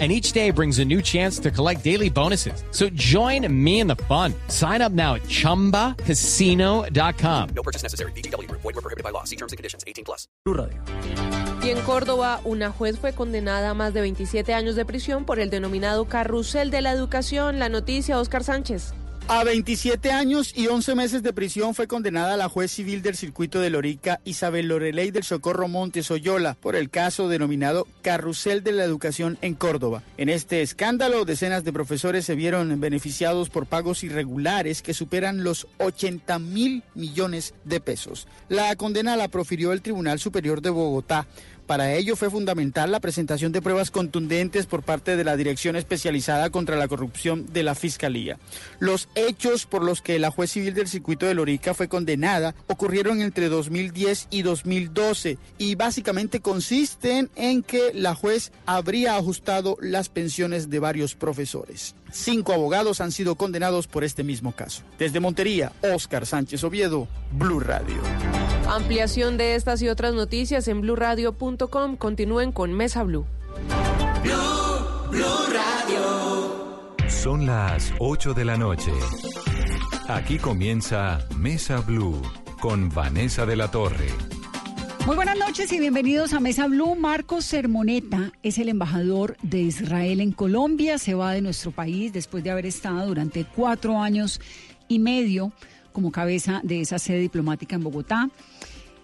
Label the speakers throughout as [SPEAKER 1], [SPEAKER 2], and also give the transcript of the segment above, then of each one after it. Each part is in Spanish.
[SPEAKER 1] and each day brings a new chance to collect daily bonuses. So join me in the fun. Sign up now at ChumbaCasino.com.
[SPEAKER 2] No purchase necessary. BGW. Void were prohibited by law. See terms and conditions. 18 plus.
[SPEAKER 3] Y en Córdoba, una juez fue condenada a más de 27 años de prisión por el denominado carrusel de la educación. La noticia, Oscar Sánchez.
[SPEAKER 4] A 27 años y 11 meses de prisión fue condenada la juez civil del circuito de Lorica, Isabel Loreley del Socorro Montes Oyola, por el caso denominado Carrusel de la Educación en Córdoba. En este escándalo, decenas de profesores se vieron beneficiados por pagos irregulares que superan los 80 mil millones de pesos. La condena la profirió el Tribunal Superior de Bogotá. Para ello fue fundamental la presentación de pruebas contundentes por parte de la Dirección Especializada contra la Corrupción de la Fiscalía. Los hechos por los que la juez civil del circuito de Lorica fue condenada ocurrieron entre 2010 y 2012 y básicamente consisten en que la juez habría ajustado las pensiones de varios profesores. Cinco abogados han sido condenados por este mismo caso. Desde Montería, Óscar Sánchez Oviedo, Blue Radio.
[SPEAKER 3] Ampliación de estas y otras noticias en blurradio.com. Continúen con Mesa Blue.
[SPEAKER 5] Son las 8 de la noche. Aquí comienza Mesa Blue con Vanessa de la Torre.
[SPEAKER 6] Muy buenas noches y bienvenidos a Mesa Blue. Marcos Sermoneta es el embajador de Israel en Colombia. Se va de nuestro país después de haber estado durante cuatro años y medio como cabeza de esa sede diplomática en Bogotá.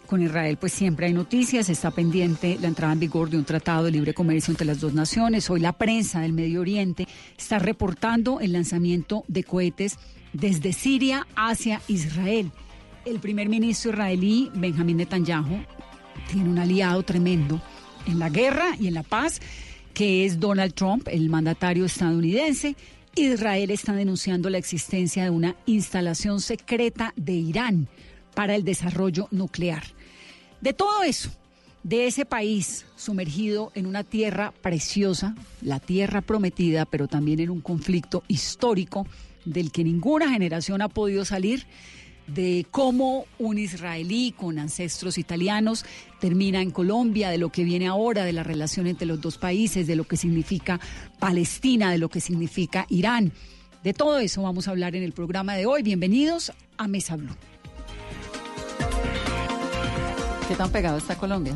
[SPEAKER 6] Con Israel pues siempre hay noticias, está pendiente la entrada en vigor de un tratado de libre comercio entre las dos naciones. Hoy la prensa del Medio Oriente está reportando el lanzamiento de cohetes desde Siria hacia Israel. El primer ministro israelí, Benjamín Netanyahu, tiene un aliado tremendo en la guerra y en la paz, que es Donald Trump, el mandatario estadounidense. Israel está denunciando la existencia de una instalación secreta de Irán para el desarrollo nuclear. De todo eso, de ese país sumergido en una tierra preciosa, la tierra prometida, pero también en un conflicto histórico del que ninguna generación ha podido salir, de cómo un israelí con ancestros italianos termina en Colombia, de lo que viene ahora, de la relación entre los dos países, de lo que significa Palestina, de lo que significa Irán. De todo eso vamos a hablar en el programa de hoy. Bienvenidos a Mesa Blue. ¿Qué tan pegado está Colombia?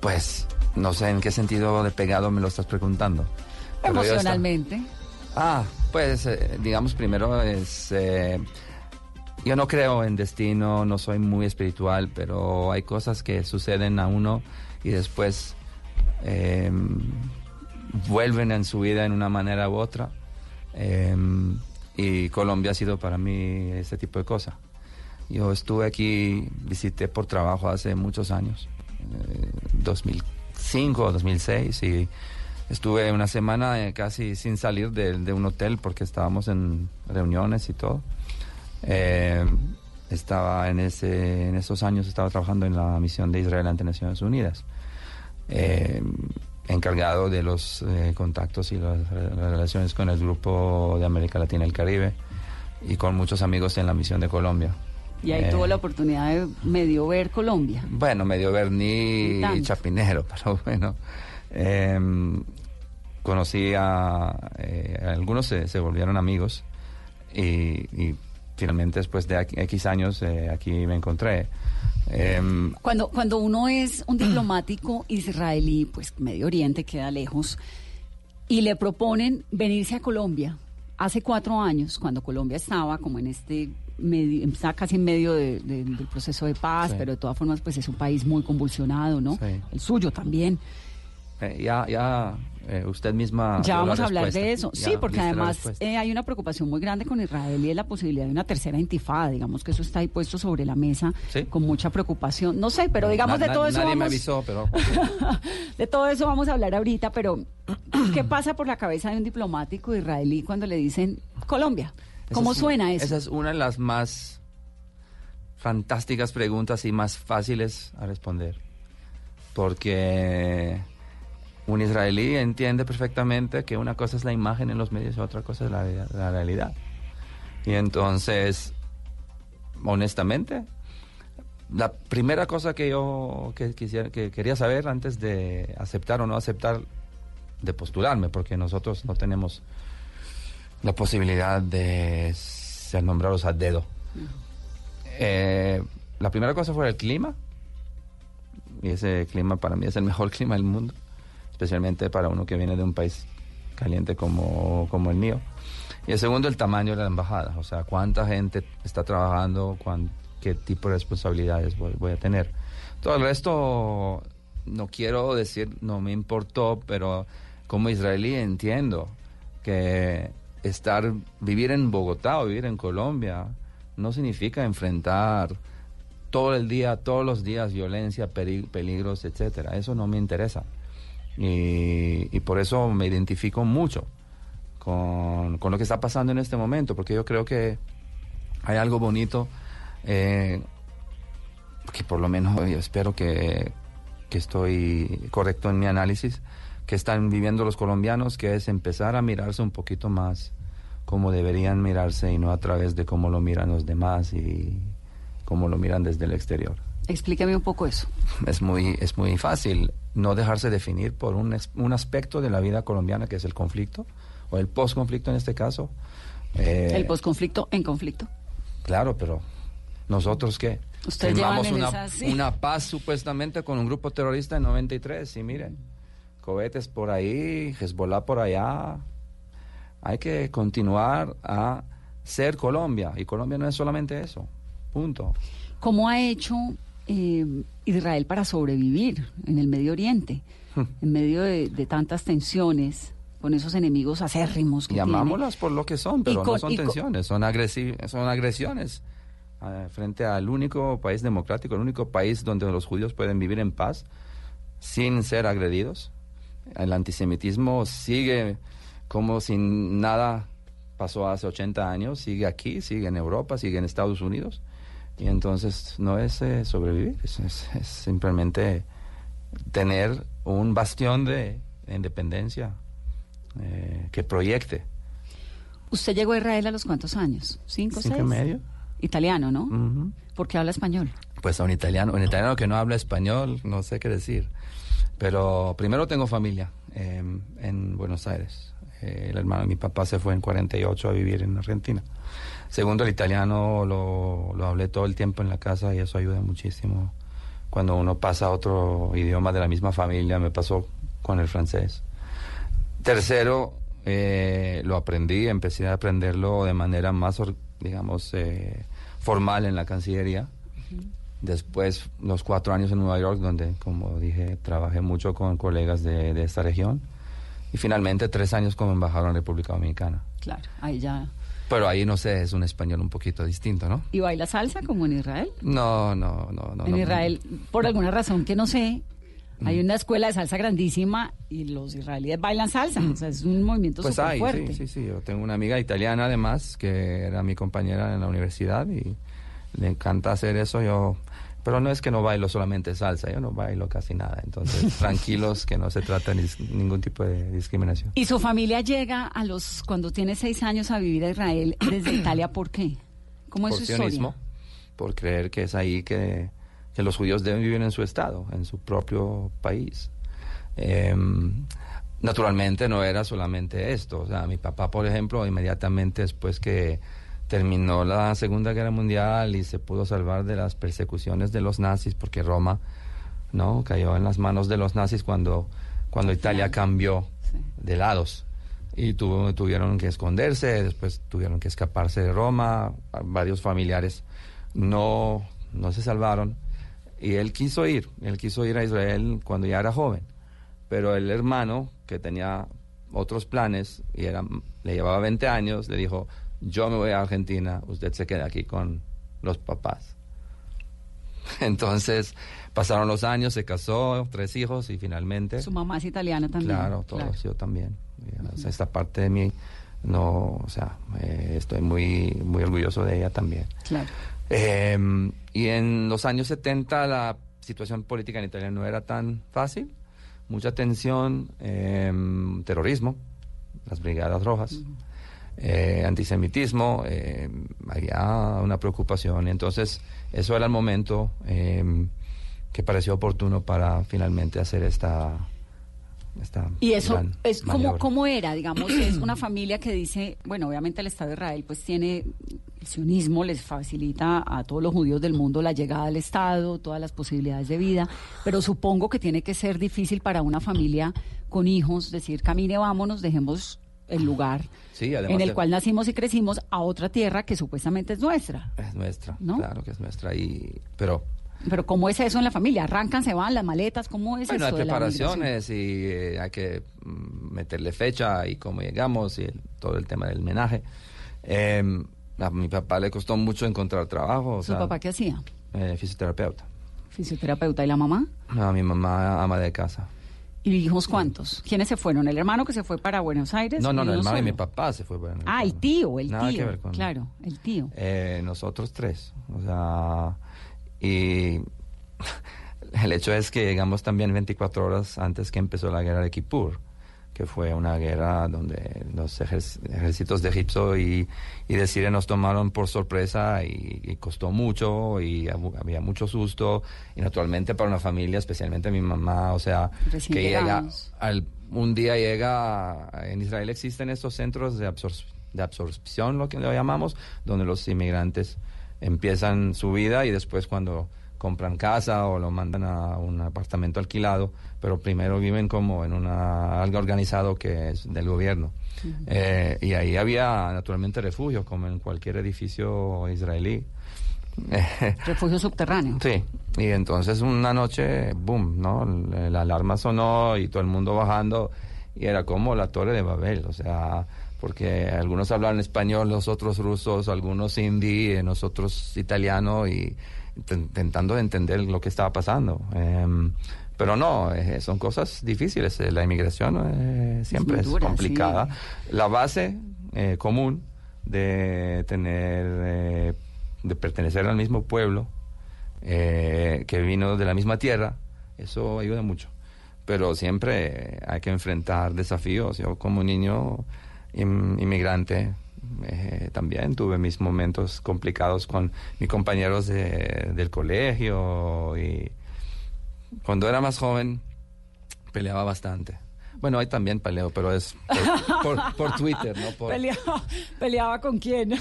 [SPEAKER 7] Pues no sé en qué sentido de pegado me lo estás preguntando.
[SPEAKER 6] Emocionalmente.
[SPEAKER 7] Ah, pues eh, digamos primero es... eh, yo no creo en destino, no soy muy espiritual, pero hay cosas que suceden a uno y después eh, vuelven en su vida en una manera u otra. Eh, y Colombia ha sido para mí ese tipo de cosa. Yo estuve aquí, visité por trabajo hace muchos años, eh, 2005 o 2006, y estuve una semana eh, casi sin salir de, de un hotel porque estábamos en reuniones y todo. Eh, estaba en, ese, en esos años, estaba trabajando en la misión de Israel ante Naciones Unidas, eh, encargado de los eh, contactos y las, re- las relaciones con el grupo de América Latina y el Caribe y con muchos amigos en la misión de Colombia.
[SPEAKER 6] Y ahí
[SPEAKER 7] Eh,
[SPEAKER 6] tuvo la oportunidad de medio ver Colombia.
[SPEAKER 7] Bueno, medio
[SPEAKER 6] Ni tanto.
[SPEAKER 7] y Chapinero, pero bueno. conocí a, algunos se, se volvieron amigos y, y finalmente después de X años eh, aquí me encontré. Em,
[SPEAKER 6] Cuando, cuando uno es un diplomático israelí, pues Medio Oriente queda lejos, y le proponen venirse a Colombia hace cuatro años, cuando Colombia estaba como en este medio, está casi en medio de- de- del proceso de paz,
[SPEAKER 7] Sí.
[SPEAKER 6] pero de todas formas pues es un país muy convulsionado, ¿no?
[SPEAKER 7] Sí.
[SPEAKER 6] El suyo también.
[SPEAKER 7] eh, ya ya eh, usted misma...
[SPEAKER 6] Ya vamos a hablar de eso.
[SPEAKER 7] Ya
[SPEAKER 6] Sí, porque además eh, hay una preocupación muy grande con Israel y es la posibilidad de una tercera intifada. Digamos que eso está ahí puesto sobre la mesa
[SPEAKER 7] Sí.
[SPEAKER 6] con mucha preocupación. No sé, pero digamos
[SPEAKER 7] Na-
[SPEAKER 6] de todo
[SPEAKER 7] na-
[SPEAKER 6] eso
[SPEAKER 7] Nadie me
[SPEAKER 6] vamos...
[SPEAKER 7] avisó, pero...
[SPEAKER 6] De todo eso vamos a hablar ahorita, pero ¿qué pasa por la cabeza de un diplomático israelí cuando le dicen Colombia? ¿Cómo
[SPEAKER 7] es-
[SPEAKER 6] suena eso?
[SPEAKER 7] Esa es una de las más fantásticas preguntas y más fáciles a responder. Porque un israelí entiende perfectamente que una cosa es la imagen en los medios y otra cosa es la, realidad. Y entonces, honestamente, la primera cosa que yo que, quisiera, que quería saber antes de aceptar o no aceptar, de postularme, porque nosotros no tenemos la posibilidad de ser nombrados a dedo. Eh, la primera cosa fue el clima, y ese clima para mí es el mejor clima del mundo, especialmente para uno que viene de un país caliente como, como el mío. Y el segundo, el tamaño de la embajada, o sea, cuánta gente está trabajando, cuán, qué tipo de responsabilidades voy, voy, a tener. Todo el resto, no quiero decir, no me importó, pero como israelí entiendo que estar, vivir en Bogotá o vivir en Colombia no significa enfrentar todo el día, todos los días violencia, peligros, etcétera. Eso no me interesa. Y, y, por eso me identifico mucho con, con, lo que está pasando en este momento, porque yo creo que hay algo bonito, eh, que por lo menos yo espero que, que estoy correcto en mi análisis, que están viviendo los colombianos, que es empezar a mirarse un poquito más como deberían mirarse y no a través de cómo lo miran los demás y cómo lo miran desde el exterior.
[SPEAKER 6] Explícame un poco eso.
[SPEAKER 7] Es muy, es muy fácil no dejarse definir por un, un aspecto de la vida colombiana que es el conflicto, o el post-conflicto en este caso.
[SPEAKER 6] Eh, el post-conflicto en conflicto.
[SPEAKER 7] Claro, pero nosotros qué?
[SPEAKER 6] Ustedes
[SPEAKER 7] Firmamos una,
[SPEAKER 6] esa, sí.
[SPEAKER 7] una paz supuestamente con un grupo terrorista en 93 y miren, cohetes por ahí, Hezbollah por allá. Hay que continuar a ser Colombia y Colombia no es solamente eso. Punto.
[SPEAKER 6] ¿Cómo ha hecho eh, Israel para sobrevivir en el Medio Oriente? en medio de, de, tantas tensiones, con esos enemigos acérrimos que
[SPEAKER 7] Llamámoslas
[SPEAKER 6] tiene.
[SPEAKER 7] por lo que son, pero
[SPEAKER 6] con,
[SPEAKER 7] no son tensiones, son, agresi son agresiones uh, frente al único país democrático, el único país donde los judíos pueden vivir en paz sin ser agredidos. El antisemitismo sigue como si nada pasó hace 80 años, sigue aquí, sigue en Europa, sigue en Estados Unidos. Y entonces no es eh, sobrevivir, es, es, es, simplemente tener un bastión de, de independencia eh, que proyecte.
[SPEAKER 6] ¿Usted llegó a Israel a los cuántos años? ¿Cinco,
[SPEAKER 7] Cinco
[SPEAKER 6] seis?
[SPEAKER 7] y medio.
[SPEAKER 6] Italiano, ¿no?
[SPEAKER 7] Uh -huh.
[SPEAKER 6] ¿Por qué habla español?
[SPEAKER 7] Pues a un italiano, un italiano que no habla español, no sé qué decir. Pero primero tengo familia eh, en Buenos Aires. Eh, el hermano de mi papá se fue en 48 a vivir en Argentina. Segundo, el italiano lo, lo, hablé todo el tiempo en la casa y eso ayuda muchísimo. Cuando uno pasa a otro idioma de la misma familia, me pasó con el francés. Tercero, eh, lo aprendí, empecé a aprenderlo de manera más, digamos, eh, formal en la Cancillería. Uh -huh. Después, los cuatro años en Nueva York, donde, como dije, trabajé mucho con colegas de, de esta región. Y finalmente, tres años como embajador en República Dominicana.
[SPEAKER 6] Claro, ahí ya
[SPEAKER 7] pero ahí, no sé, es un español un poquito distinto, ¿no?
[SPEAKER 6] ¿Y baila salsa como en Israel?
[SPEAKER 7] No, no, no. no
[SPEAKER 6] en
[SPEAKER 7] no,
[SPEAKER 6] Israel, por alguna razón que no sé, hay una escuela de salsa grandísima y los israelíes bailan salsa. O sea, es un movimiento
[SPEAKER 7] pues hay,
[SPEAKER 6] fuerte.
[SPEAKER 7] Sí, sí, sí. Yo tengo una amiga italiana, además, que era mi compañera en la universidad y le encanta hacer eso. Yo... Pero no es que no bailo solamente salsa, yo no bailo casi nada. Entonces, tranquilos que no se trata de ningún tipo de discriminación.
[SPEAKER 6] ¿Y su familia llega a los cuando tiene seis años a vivir a Israel desde Italia? ¿Por qué? ¿Cómo es
[SPEAKER 7] por
[SPEAKER 6] su
[SPEAKER 7] sionismo,
[SPEAKER 6] historia?
[SPEAKER 7] por creer que es ahí que, que, los judíos deben vivir en su estado, en su propio país. Eh, naturalmente no era solamente esto. O sea, mi papá, por ejemplo, inmediatamente después que terminó la Segunda Guerra Mundial y se pudo salvar de las persecuciones de los nazis porque Roma no cayó en las manos de los nazis cuando cuando Italia cambió
[SPEAKER 6] Sí.
[SPEAKER 7] de lados. Y tuvo, tuvieron que esconderse después tuvieron que escaparse de Roma. Varios familiares no no se salvaron. Y él quiso ir él quiso ir a Israel cuando ya era joven. Pero el hermano que tenía otros planes y era le llevaba 20 años le dijo yo me voy a Argentina, usted se queda aquí con los papás. Entonces pasaron los años, se casó, tres hijos y finalmente...
[SPEAKER 6] Su mamá es italiana también.
[SPEAKER 7] Claro, todos, claro. yo también. Uh -huh. Esta parte de mí no, o sea, eh, estoy muy, muy orgulloso de ella también.
[SPEAKER 6] Claro.
[SPEAKER 7] Eh, y en los años 70 la situación política en Italia no era tan fácil, mucha tensión, eh, terrorismo, las brigadas rojas, eh, antisemitismo, eh, había una preocupación. Entonces eso era el momento eh, que pareció oportuno para finalmente hacer esta... esta
[SPEAKER 6] Y eso es como cómo era, digamos, es una familia que dice, bueno, obviamente el Estado de Israel pues tiene el sionismo les facilita a todos los judíos del mundo la llegada al Estado, todas las posibilidades de vida, pero supongo que tiene que ser difícil para una familia con hijos decir, camine, vámonos, dejemos el lugar
[SPEAKER 7] Sí,
[SPEAKER 6] en el
[SPEAKER 7] de-
[SPEAKER 6] cual nacimos y crecimos a otra tierra que supuestamente es nuestra.
[SPEAKER 7] Es nuestra,
[SPEAKER 6] ¿No?
[SPEAKER 7] claro que es nuestra. Y, pero
[SPEAKER 6] Pero ¿cómo es eso en la familia? ¿Arrancan, se van las maletas? ¿Cómo es
[SPEAKER 7] bueno, hay
[SPEAKER 6] eso la migración?
[SPEAKER 7] preparaciones y eh, hay que mm, meterle fecha y cómo llegamos y el- todo el tema del menaje. Eh, a mi papá le costó mucho encontrar trabajo. o
[SPEAKER 6] ¿Su
[SPEAKER 7] sea,
[SPEAKER 6] papá qué hacía?
[SPEAKER 7] eh, fisioterapeuta.
[SPEAKER 6] Fisioterapeuta y la mamá.
[SPEAKER 7] A mi mamá ama de casa.
[SPEAKER 6] ¿Y hijos cuántos? ¿Quiénes se fueron? ¿El hermano que se fue para Buenos Aires?
[SPEAKER 7] No, no, no,
[SPEAKER 6] ¿Y
[SPEAKER 7] el hermano de mi papá se fue. bueno,
[SPEAKER 6] Ah, el tío, el
[SPEAKER 7] Nada
[SPEAKER 6] tío.
[SPEAKER 7] que ver con-
[SPEAKER 6] Claro, el tío.
[SPEAKER 7] Eh, nosotros tres. O sea, y el hecho es que llegamos también 24 horas antes que empezó la guerra de Kippur, que fue una guerra donde los ejércitos de Egipto y, y de Siria nos tomaron por sorpresa y, y costó mucho y había mucho susto. Y naturalmente para una familia, especialmente mi mamá, o sea,
[SPEAKER 6] Recién
[SPEAKER 7] que llega al, un día llega, en Israel existen estos centros de, absor- de absorción, lo que lo llamamos, donde los inmigrantes empiezan su vida y después cuando compran casa o lo mandan a un apartamento alquilado, pero primero viven como en una algo organizado que es del gobierno. Eh, y ahí había naturalmente refugio, como en cualquier edificio israelí.
[SPEAKER 6] Refugio subterráneo.
[SPEAKER 7] Sí, y entonces una noche, boom, ¿no? La, la alarma sonó y todo el mundo bajando y era como la torre de Babel, o sea, porque algunos hablaban español, los otros rusos, algunos hindi, eh, nosotros italiano y intentando entender lo que estaba pasando. Em, pero no, eh, son cosas difíciles. eh, La inmigración eh, siempre es,
[SPEAKER 6] dura,
[SPEAKER 7] complicada.
[SPEAKER 6] sí.
[SPEAKER 7] La base común de tener, de pertenecer al mismo pueblo, eh, que vino de la misma tierra, eso ayuda mucho. Pero siempre hay que enfrentar desafíos. Yo como niño in- inmigrante eh, también tuve mis momentos complicados con mis compañeros de- del colegio y cuando era más joven peleaba bastante. Bueno, hoy también peleo, pero es por, por- por Twitter, ¿no? Por,
[SPEAKER 6] Peleaba, peleaba con quién?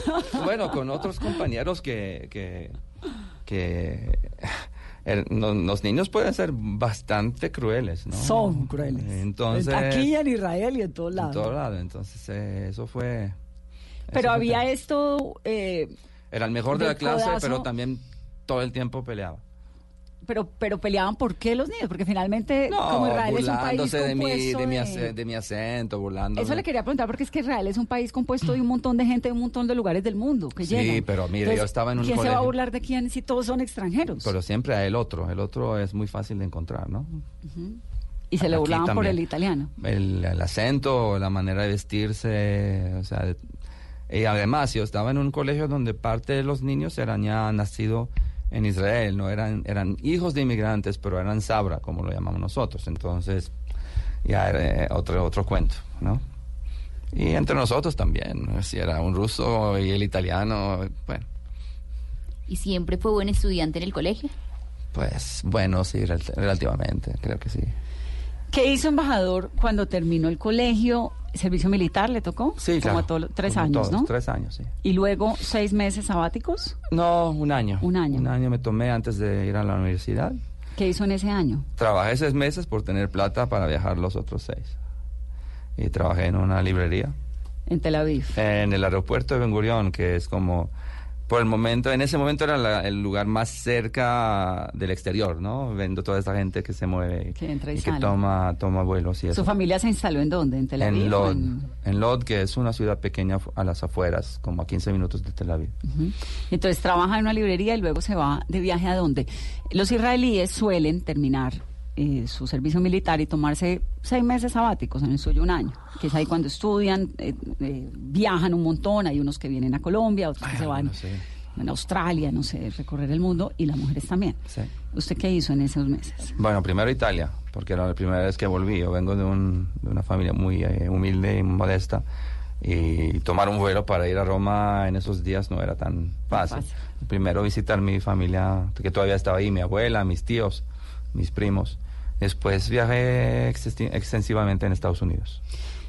[SPEAKER 7] bueno, con otros compañeros que, que, que el- no- los niños pueden ser bastante crueles, ¿no?
[SPEAKER 6] Son crueles.
[SPEAKER 7] Entonces,
[SPEAKER 6] Aquí en Israel y en todos
[SPEAKER 7] en
[SPEAKER 6] lados.
[SPEAKER 7] todo lado. Entonces, eh, eso fue...
[SPEAKER 6] Pero había esto, eh,
[SPEAKER 7] Era el mejor de la clase,
[SPEAKER 6] codazo.
[SPEAKER 7] pero también todo el tiempo peleaba.
[SPEAKER 6] pero pero peleaban por qué los niños, porque finalmente
[SPEAKER 7] No,
[SPEAKER 6] como Israel es un país
[SPEAKER 7] burlándose de mi, de, mi
[SPEAKER 6] de-
[SPEAKER 7] mi acento, burlándose.
[SPEAKER 6] Eso le quería preguntar porque es que Israel es un país compuesto de un montón de gente de un montón de lugares del mundo que
[SPEAKER 7] Sí, pero mire, yo estaba en un
[SPEAKER 6] ¿Quién se va a burlar de quién si todos son extranjeros?
[SPEAKER 7] Pero siempre hay el otro. El otro es muy fácil de encontrar, ¿no?
[SPEAKER 6] y se le burlaban por el italiano.
[SPEAKER 7] el, el acento, la manera de vestirse, o sea, y además yo estaba en un colegio donde parte de los niños eran ya nacidos en Israel, no eran eran hijos de inmigrantes, pero eran sabra, como lo llamamos nosotros, entonces ya era eh, otro otro cuento, ¿no? Y entre nosotros también, si era un ruso y el italiano, bueno,
[SPEAKER 8] ¿Y siempre fue buen estudiante en el colegio?
[SPEAKER 7] pues bueno, sí, rel- relativamente, creo que sí.
[SPEAKER 6] ¿Qué hizo embajador cuando terminó el colegio? ¿Servicio militar le tocó?
[SPEAKER 7] Sí,
[SPEAKER 6] Como
[SPEAKER 7] claro.
[SPEAKER 6] a todos los- tres
[SPEAKER 7] como
[SPEAKER 6] años,
[SPEAKER 7] todos,
[SPEAKER 6] ¿no?
[SPEAKER 7] Tres años, sí.
[SPEAKER 6] Y luego seis meses sabáticos.
[SPEAKER 7] No, un año.
[SPEAKER 6] Un año.
[SPEAKER 7] Un año me tomé antes de ir a la universidad.
[SPEAKER 6] ¿Qué hizo en ese año?
[SPEAKER 7] Trabajé seis meses por tener plata para viajar los otros seis. Y trabajé en una librería
[SPEAKER 6] En Tel Aviv.
[SPEAKER 7] en el aeropuerto de Ben Gurión, que es como, por el momento, en ese momento era la- el lugar más cerca del exterior, ¿no? Viendo toda esta gente que se mueve y
[SPEAKER 6] Que entra y
[SPEAKER 7] y que toma, toma vuelos y eso.
[SPEAKER 6] ¿Su familia se instaló en dónde? ¿En Tel Aviv?
[SPEAKER 7] en Lod,
[SPEAKER 6] en-
[SPEAKER 7] en Lod, que es una ciudad pequeña a las afueras, como a 15 minutos de Tel Aviv.
[SPEAKER 6] Entonces trabaja en una librería y luego se va de viaje a dónde. Los israelíes suelen terminar eh, su servicio militar y tomarse seis meses sabáticos, en el suyo un año, que es ahí cuando estudian, eh, eh, viajan un montón, hay unos que vienen a Colombia, otros que se van
[SPEAKER 7] sí.
[SPEAKER 6] en Australia, no sé, recorrer el mundo, y las mujeres también.
[SPEAKER 7] Sí.
[SPEAKER 6] ¿Usted qué hizo en esos meses?
[SPEAKER 7] Bueno, primero Italia, porque era la primera vez que volví. Yo vengo de, un- de una familia muy humilde y modesta. Y tomar un vuelo para ir a Roma en esos días no era tan fácil.
[SPEAKER 6] fácil.
[SPEAKER 7] Primero visitar mi familia, que todavía estaba ahí, mi abuela, mis tíos, mis primos. Después viajé extensivamente en Estados Unidos.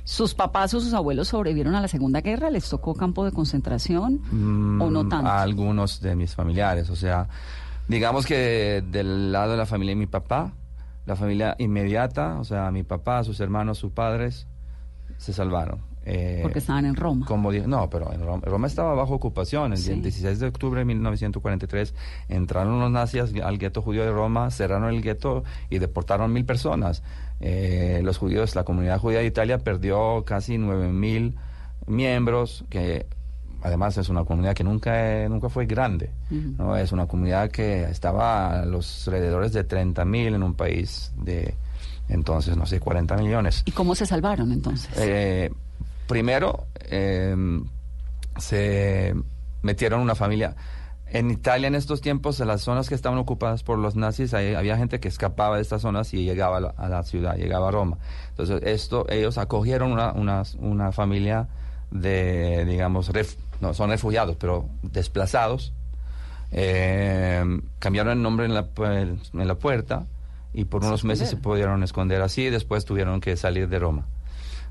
[SPEAKER 6] ¿Sus papás o sus abuelos sobrevivieron a la Segunda Guerra? ¿Les tocó campo de concentración
[SPEAKER 7] Mm,
[SPEAKER 6] o no tanto?
[SPEAKER 7] A algunos de mis familiares. O sea, digamos que del lado de la familia de mi papá, la familia inmediata, o sea, mi papá, sus hermanos, sus padres, se salvaron. Eh,
[SPEAKER 6] Porque estaban en Roma.
[SPEAKER 7] como no, pero en Roma, Roma estaba bajo ocupación. El
[SPEAKER 6] Sí.
[SPEAKER 7] 16 de octubre de 1943 entraron los nazis al gueto judío de Roma, cerraron el gueto y deportaron mil personas. Eh, los judíos, la comunidad judía de Italia perdió casi 9 mil miembros, que además es una comunidad que nunca, nunca fue grande. ¿no? Es una comunidad que estaba a los alrededores de 30 mil en un país de entonces, no sé, 40 millones.
[SPEAKER 6] ¿Y cómo se salvaron entonces?
[SPEAKER 7] Eh, primero, eh, se metieron una familia. En Italia en estos tiempos, en las zonas que estaban ocupadas por los nazis, ahí había gente que escapaba de estas zonas y llegaba a la, a la ciudad, llegaba a Roma. Entonces, esto, ellos acogieron una, una, una familia de, digamos, ref- no son refugiados, pero desplazados. Eh, cambiaron el nombre en la, en la puerta y por unos meses se pudieron esconder así y después tuvieron que salir de Roma.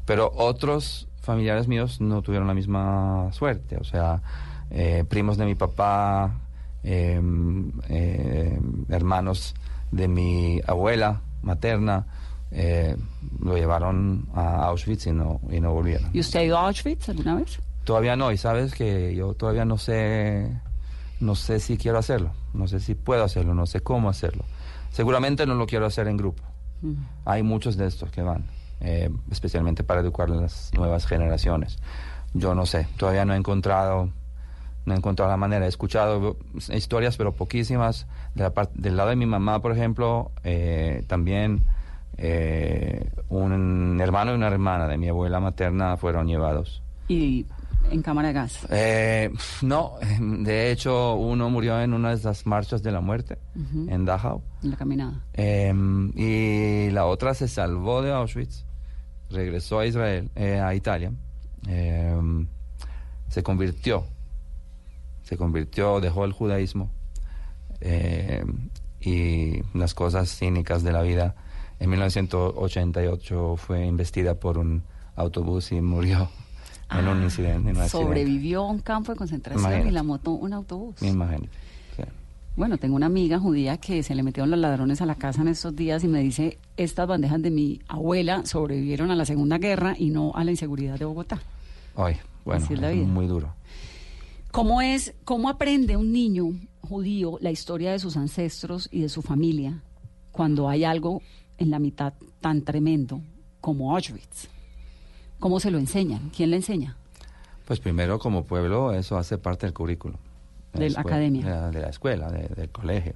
[SPEAKER 7] Pero otros familiares míos no tuvieron la misma suerte. O sea, eh, primos de mi papá, eh, eh, hermanos de mi abuela materna, eh, lo llevaron a Auschwitz y no, y no volvieron.
[SPEAKER 6] ¿Y usted ha ido a Auschwitz alguna vez?
[SPEAKER 7] Todavía no, y sabes que yo todavía no sé, no sé si quiero hacerlo, no sé si puedo hacerlo, no sé cómo hacerlo. Seguramente no lo quiero hacer en grupo. Hay muchos de estos que van, eh, especialmente para educar a las nuevas generaciones. Yo no sé, todavía no he encontrado, no he encontrado la manera. He escuchado historias, pero poquísimas. De la del lado de mi mamá, por ejemplo, eh, también eh, un hermano y una hermana de mi abuela materna fueron llevados.
[SPEAKER 6] Y en cámara de gas.
[SPEAKER 7] Eh, no, de hecho uno murió en una de esas marchas de la muerte en Dachau.
[SPEAKER 6] En la caminada.
[SPEAKER 7] Eh, y la otra se salvó de Auschwitz, regresó a Israel, eh, a Italia, eh, se convirtió, se convirtió, dejó el judaísmo eh, y las cosas cínicas de la vida. En 1988 fue investida por un autobús y murió en un incidente. En un accidente.
[SPEAKER 6] Sobrevivió a un campo de concentración
[SPEAKER 7] Imagínate.
[SPEAKER 6] y la moto un autobús.
[SPEAKER 7] Imagínate.
[SPEAKER 6] Bueno, tengo una amiga judía que se le metieron los ladrones a la casa en estos días y me dice, estas bandejas de mi abuela sobrevivieron a la Segunda Guerra y no a la inseguridad de Bogotá.
[SPEAKER 7] Ay, bueno,
[SPEAKER 6] es
[SPEAKER 7] es muy duro.
[SPEAKER 6] ¿Cómo es, cómo aprende un niño judío la historia de sus ancestros y de su familia cuando hay algo en la mitad tan tremendo como Auschwitz? ¿Cómo se lo enseñan? ¿Quién le enseña?
[SPEAKER 7] Pues primero, como pueblo, eso hace parte del currículo.
[SPEAKER 6] De la
[SPEAKER 7] escuela-
[SPEAKER 6] academia.
[SPEAKER 7] De la, de la escuela, de- del colegio.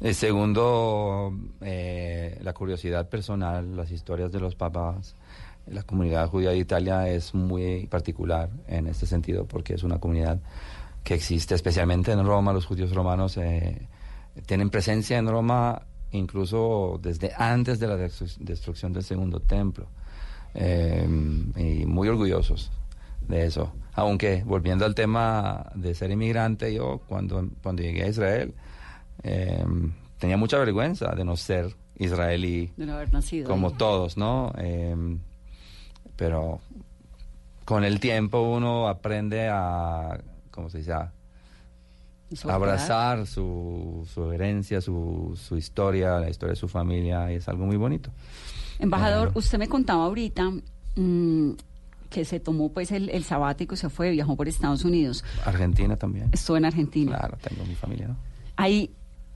[SPEAKER 7] El segundo, eh, la curiosidad personal, las historias de los papás. La comunidad judía de Italia es muy particular en este sentido porque es una comunidad que existe especialmente en Roma. Los judíos romanos eh, tienen presencia en Roma incluso desde antes de la destru- destrucción del segundo templo. Eh, y muy orgullosos de eso. Aunque, volviendo al tema de ser inmigrante, yo cuando, cuando llegué a Israel eh, tenía mucha vergüenza de no ser israelí
[SPEAKER 6] De no haber nacido.
[SPEAKER 7] como
[SPEAKER 6] ahí.
[SPEAKER 7] todos, ¿no? Eh, pero con el tiempo uno aprende a, ¿cómo se dice? A abrazar su, su herencia, su, su historia, la historia de su familia, y es algo muy bonito.
[SPEAKER 6] Embajador,
[SPEAKER 7] Eh,
[SPEAKER 6] usted me contaba ahorita mm, que se tomó pues el, el sabático y se fue, viajó por Estados Unidos.
[SPEAKER 7] Argentina también.
[SPEAKER 6] Estuvo en Argentina.
[SPEAKER 7] Claro, tengo mi familia, ¿no?
[SPEAKER 6] Ahí,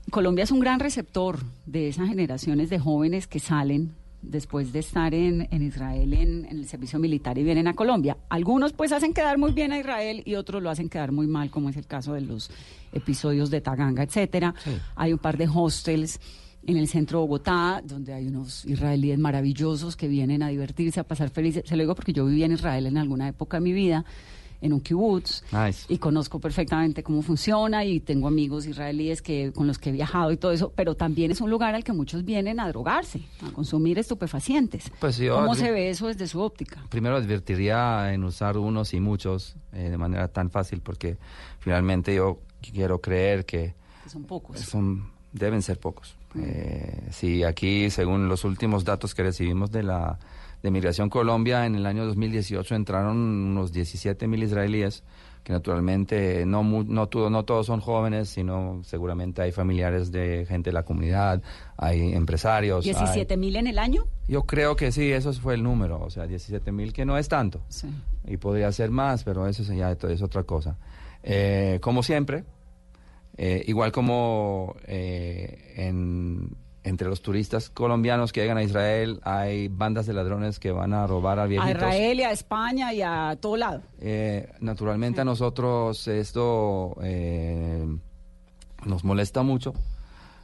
[SPEAKER 6] Colombia es un gran receptor de esas generaciones de jóvenes que salen después de estar en, en Israel en, en el servicio militar y vienen a Colombia. Algunos pues hacen quedar muy bien a Israel y otros lo hacen quedar muy mal, como es el caso de los episodios de Taganga, etcétera.
[SPEAKER 7] Sí.
[SPEAKER 6] Hay un par de hostels en el centro de Bogotá, donde hay unos israelíes maravillosos que vienen a divertirse, a pasar felices. Se lo digo porque yo viví en Israel en alguna época de mi vida, en un kibutz,
[SPEAKER 7] Nice.
[SPEAKER 6] y conozco perfectamente cómo funciona y tengo amigos israelíes que con los que he viajado y todo eso, pero también es un lugar al que muchos vienen a drogarse, a consumir estupefacientes.
[SPEAKER 7] Pues yo-
[SPEAKER 6] ¿Cómo se ve eso desde su óptica?
[SPEAKER 7] Primero advertiría en usar unos y muchos eh, de manera tan fácil porque finalmente yo quiero creer que
[SPEAKER 6] Que son pocos.
[SPEAKER 7] son deben ser pocos. Eh, sí, aquí según los últimos datos que recibimos de la de Migración Colombia en el año 2018 entraron unos 17 mil israelíes que naturalmente no no todo- no todos son jóvenes, sino seguramente hay familiares de gente de la comunidad, hay empresarios. hay-
[SPEAKER 6] 17 mil en el año.
[SPEAKER 7] yo creo que sí, eso fue el número, o sea, 17 mil, que no es tanto.
[SPEAKER 6] Sí.
[SPEAKER 7] Y podría ser más, pero eso ya es otra cosa. Eh, como siempre, eh, igual como eh, en- entre los turistas colombianos que llegan a Israel, hay bandas de ladrones que van a robar a
[SPEAKER 6] A
[SPEAKER 7] viejitos.
[SPEAKER 6] Israel y a España y a todo lado.
[SPEAKER 7] Eh, naturalmente a nosotros esto eh, nos molesta mucho,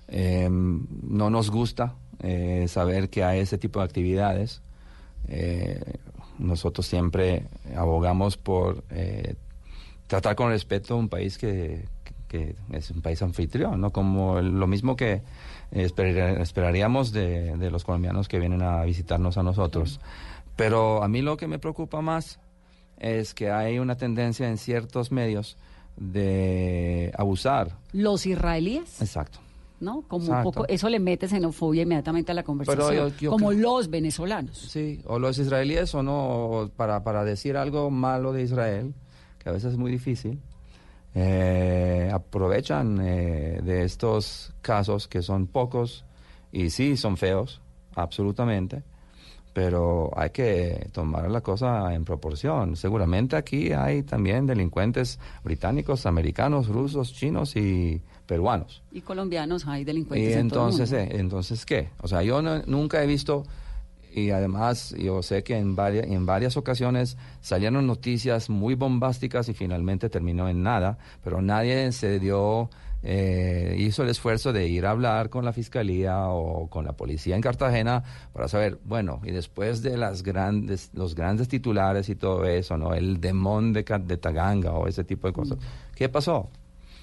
[SPEAKER 7] eh, no nos gusta eh, saber que hay ese tipo de actividades. Eh, nosotros siempre abogamos por eh, tratar con respeto a un país que, que es un país anfitrión, ¿no? Como el- lo mismo que esperar- esperaríamos de, de los colombianos que vienen a visitarnos a nosotros. Pero a mí lo que me preocupa más es que hay una tendencia en ciertos medios de abusar.
[SPEAKER 6] Los israelíes,
[SPEAKER 7] Exacto.
[SPEAKER 6] ¿no? Como un poco, eso le mete xenofobia inmediatamente a la conversación.
[SPEAKER 7] yo- yo
[SPEAKER 6] como los venezolanos.
[SPEAKER 7] Sí, o los israelíes o no, para, para decir algo malo de Israel, que a veces es muy difícil, eh, aprovechan eh, de estos casos que son pocos y sí son feos, absolutamente, pero hay que tomar la cosa en proporción. Seguramente aquí hay también delincuentes británicos, americanos, rusos, chinos y peruanos.
[SPEAKER 6] Y colombianos hay
[SPEAKER 7] Y
[SPEAKER 6] delincuentes en todo el
[SPEAKER 7] entonces,
[SPEAKER 6] mundo.
[SPEAKER 7] eh, entonces ¿qué? O sea, yo no- nunca he visto y además yo sé que en varias en varias ocasiones salieron noticias muy bombásticas y finalmente terminó en nada, pero nadie se dio eh, hizo el esfuerzo de ir a hablar con la fiscalía o con la policía en Cartagena para saber, bueno, y después de las grandes los grandes titulares y todo eso, ¿no? El demon de, de Taganga o ese tipo de cosas. ¿Qué pasó?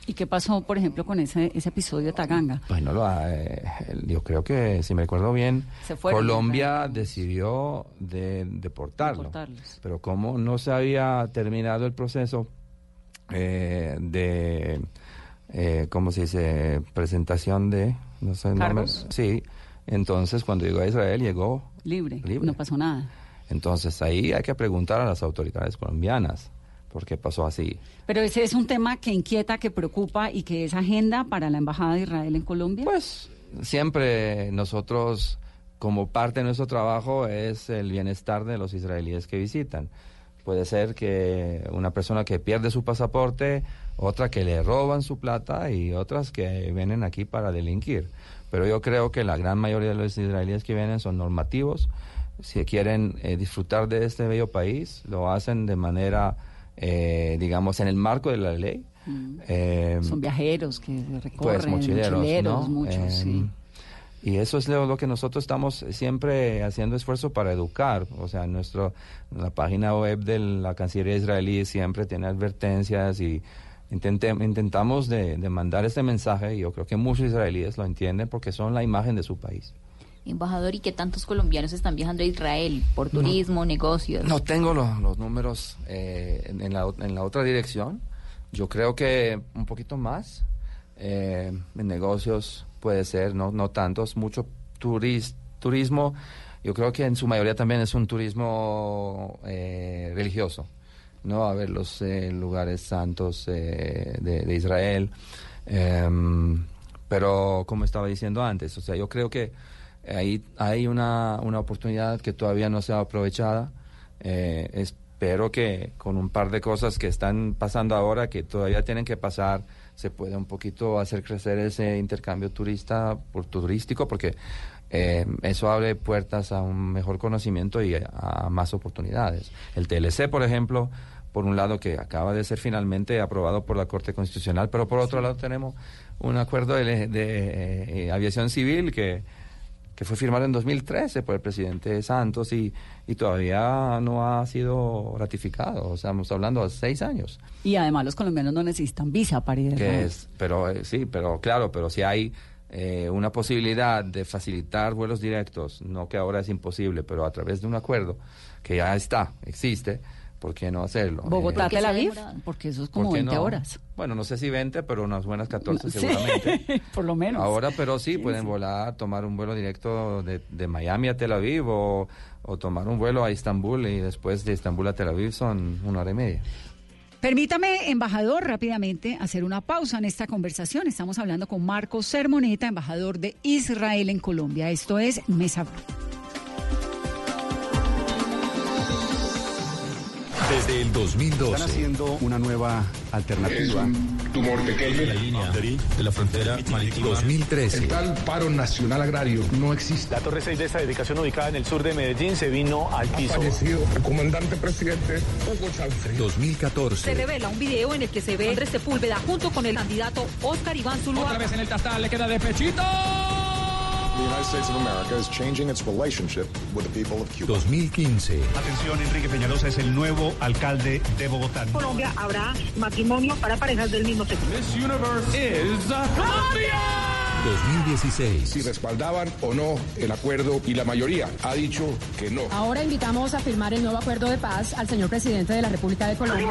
[SPEAKER 6] ¿Y qué pasó, por ejemplo, con ese, ese episodio de Taganga?
[SPEAKER 7] Bueno, lo, eh, yo creo que, si me recuerdo bien, Colombia decidió de, deportarlo.
[SPEAKER 6] Deportarlos.
[SPEAKER 7] Pero como no se había terminado el proceso eh, de, eh, ¿cómo se dice? Presentación de, no sé, no me-
[SPEAKER 6] ¿Cargos?
[SPEAKER 7] sí. Entonces, cuando llegó a Israel, llegó
[SPEAKER 6] Libre,
[SPEAKER 7] Libre.
[SPEAKER 6] no pasó nada.
[SPEAKER 7] Entonces, ahí hay que preguntar a las autoridades colombianas por qué pasó así.
[SPEAKER 6] Pero ese es un tema que inquieta, que preocupa y que es agenda para la Embajada de Israel en Colombia.
[SPEAKER 7] Pues siempre nosotros, como parte de nuestro trabajo, es el bienestar de los israelíes que visitan. Puede ser que una persona que pierde su pasaporte, otra que le roban su plata y otras que vienen aquí para delinquir. Pero yo creo que la gran mayoría de los israelíes que vienen son normativos. Si quieren eh, disfrutar de este bello país, lo hacen de manera, eh, digamos, en el marco de la ley. Eh,
[SPEAKER 6] Son viajeros que recorren,
[SPEAKER 7] pues mochileros, ¿no?
[SPEAKER 6] muchos,
[SPEAKER 7] Em,
[SPEAKER 6] sí.
[SPEAKER 7] Y eso es lo, lo que nosotros estamos siempre haciendo esfuerzo para educar. O sea, nuestro, la página web de la Cancillería israelí siempre tiene advertencias y intente- intentamos de, de mandar este mensaje y yo creo que muchos israelíes lo entienden porque son la imagen de su país.
[SPEAKER 8] Embajador, ¿y qué tantos colombianos están viajando a Israel por turismo, negocios?
[SPEAKER 7] No tengo los, los números eh, en, en la, en la otra dirección. Yo creo que un poquito más. Eh, en negocios puede ser, no, no tantos. Mucho turis- turismo. Yo creo que en su mayoría también es un turismo eh, religioso. ¿no? A ver los eh, lugares santos de, de Israel. Em, pero como estaba diciendo antes, o sea, yo creo que ahí hay una, una oportunidad que todavía no se ha aprovechada. Eh, espero que con un par de cosas que están pasando ahora, que todavía tienen que pasar, se pueda un poquito hacer crecer ese intercambio turista por turístico, porque eh, eso abre puertas a un mejor conocimiento y a, a más oportunidades. El TLC, por ejemplo, por un lado que acaba de ser finalmente aprobado por la Corte Constitucional, pero por otro lado tenemos un acuerdo de, de, eh, aviación civil que, que fue firmado en 2013 por el presidente Santos y, y todavía no ha sido ratificado. O sea, estamos hablando de seis años.
[SPEAKER 6] Y además los colombianos no necesitan visa para ir.
[SPEAKER 7] Que es, pero eh, sí, pero claro, pero si hay eh, una posibilidad de facilitar vuelos directos, no que ahora es imposible, pero a través de un acuerdo que ya está, existe, ¿por qué no hacerlo?
[SPEAKER 6] Bogotá,
[SPEAKER 8] Eh,
[SPEAKER 6] Tel Aviv, porque eso es
[SPEAKER 7] ¿por
[SPEAKER 6] como
[SPEAKER 7] qué
[SPEAKER 6] 20
[SPEAKER 7] no?
[SPEAKER 6] horas.
[SPEAKER 7] Bueno, no sé si 20, pero unas buenas 14
[SPEAKER 6] Sí,
[SPEAKER 7] seguramente.
[SPEAKER 6] por lo menos.
[SPEAKER 7] Ahora, pero sí, pueden volar, tomar un vuelo directo de, de Miami a Tel Aviv o, o tomar un vuelo a Estambul y después de Estambul a Tel Aviv son una hora y media.
[SPEAKER 6] Permítame, embajador, rápidamente hacer una pausa en esta conversación. Estamos hablando con Marcos Sermoneta, embajador de Israel en Colombia. Esto es Mesa Blue.
[SPEAKER 5] Desde el 2012.
[SPEAKER 9] Están haciendo una nueva alternativa.
[SPEAKER 10] tumor pequeño. La línea de la frontera marítima.
[SPEAKER 5] 2013.
[SPEAKER 10] Tal paro nacional agrario no existe.
[SPEAKER 11] La Torre 6 de esta dedicación ubicada en el sur de Medellín se vino al piso.
[SPEAKER 10] Fallecido el comandante presidente Hugo Chávez.
[SPEAKER 5] 2014.
[SPEAKER 12] Se revela un video en el que se ve Andrés Sepúlveda junto con el candidato Oscar Iván Zuluaga.
[SPEAKER 11] vez en el tastal le queda de pechito.
[SPEAKER 5] 2015.
[SPEAKER 11] Atención, Enrique Peñalosa es el nuevo alcalde de Bogotá.
[SPEAKER 12] Colombia habrá matrimonio para parejas del mismo sexo.
[SPEAKER 11] This universe is Colombia.
[SPEAKER 5] 2016.
[SPEAKER 10] Si respaldaban o no el acuerdo y la mayoría ha dicho que no.
[SPEAKER 12] Ahora invitamos a firmar el nuevo acuerdo de paz al señor presidente de la República de Colombia.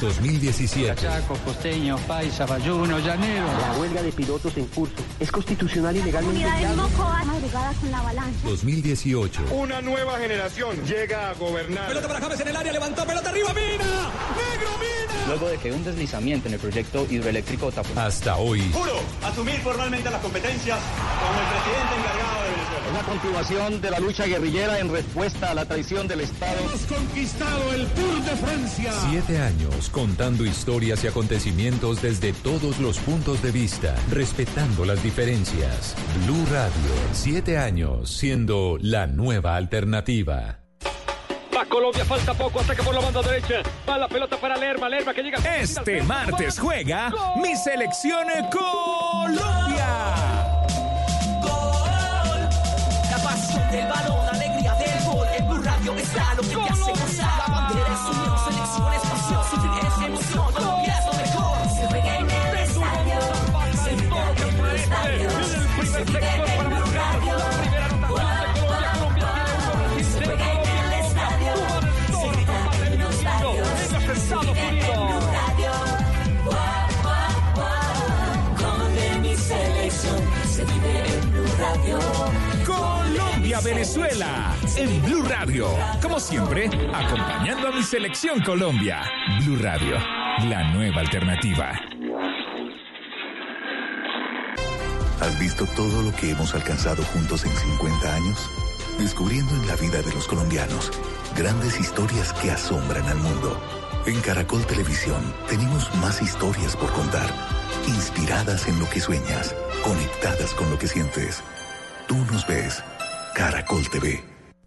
[SPEAKER 5] 2017.
[SPEAKER 11] costeño, paisa, bayuno, llanero.
[SPEAKER 9] La huelga de pilotos en curso es constitucional y legalmente viable.
[SPEAKER 5] 2018.
[SPEAKER 10] Una nueva generación llega a gobernar.
[SPEAKER 11] Pelota para James en el área, levantó, pelota arriba, Mina. Negro, Mina.
[SPEAKER 9] Luego de que un deslizamiento en el proyecto hidroeléctrico tapó
[SPEAKER 5] Hasta hoy.
[SPEAKER 11] Juro asumir formalmente las competencias como el presidente encargado de Venezuela.
[SPEAKER 9] una continuación de la lucha guerrillera en respuesta a la traición del Estado.
[SPEAKER 11] Hemos conquistado el Tour de Francia.
[SPEAKER 5] Siete años contando historias y acontecimientos desde todos los puntos de vista, respetando las diferencias. Blue Radio, siete años siendo la nueva alternativa.
[SPEAKER 11] Va Colombia, falta poco, ataque por la banda derecha. Va la pelota para Lerma, Lerma que llega.
[SPEAKER 13] Este martes juega mi selección Colombia.
[SPEAKER 12] La pasión del balón, alegría del gol. En Blue Radio está lo que te hace gozar. La bandera es unión, selección es pasión. Sufrir es emoción,
[SPEAKER 13] Venezuela. En Blue Radio. Como siempre, acompañando a mi selección Colombia. Blue Radio, la nueva alternativa.
[SPEAKER 14] ¿Has visto todo lo que hemos alcanzado juntos en 50 años? Descubriendo en la vida de los colombianos grandes historias que asombran al mundo. En Caracol Televisión tenemos más historias por contar, inspiradas en lo que sueñas, conectadas con lo que sientes. Tú nos ves, Caracol TV.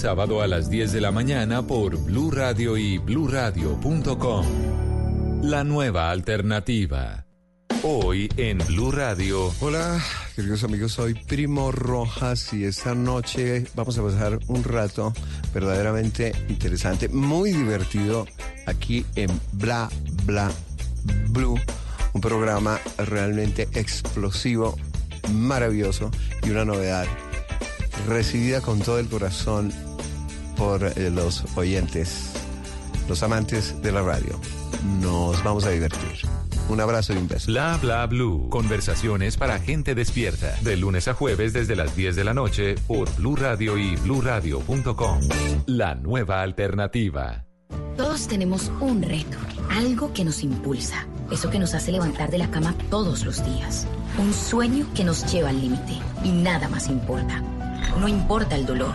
[SPEAKER 5] sábado a las 10 de la mañana por Blue Radio y bluradio.com. La nueva alternativa. Hoy en Blue Radio.
[SPEAKER 15] Hola, queridos amigos, soy Primo Rojas y esta noche vamos a pasar un rato verdaderamente interesante, muy divertido aquí en Bla Bla Blue, un programa realmente explosivo, maravilloso y una novedad recibida con todo el corazón por eh, los oyentes, los amantes de la radio. Nos vamos a divertir. Un abrazo y un beso.
[SPEAKER 5] Bla bla blue. Conversaciones para gente despierta. De lunes a jueves desde las 10 de la noche por Blue Radio y bluradio.com. La nueva alternativa.
[SPEAKER 16] Todos tenemos un reto, algo que nos impulsa, eso que nos hace levantar de la cama todos los días, un sueño que nos lleva al límite y nada más importa. No importa el dolor,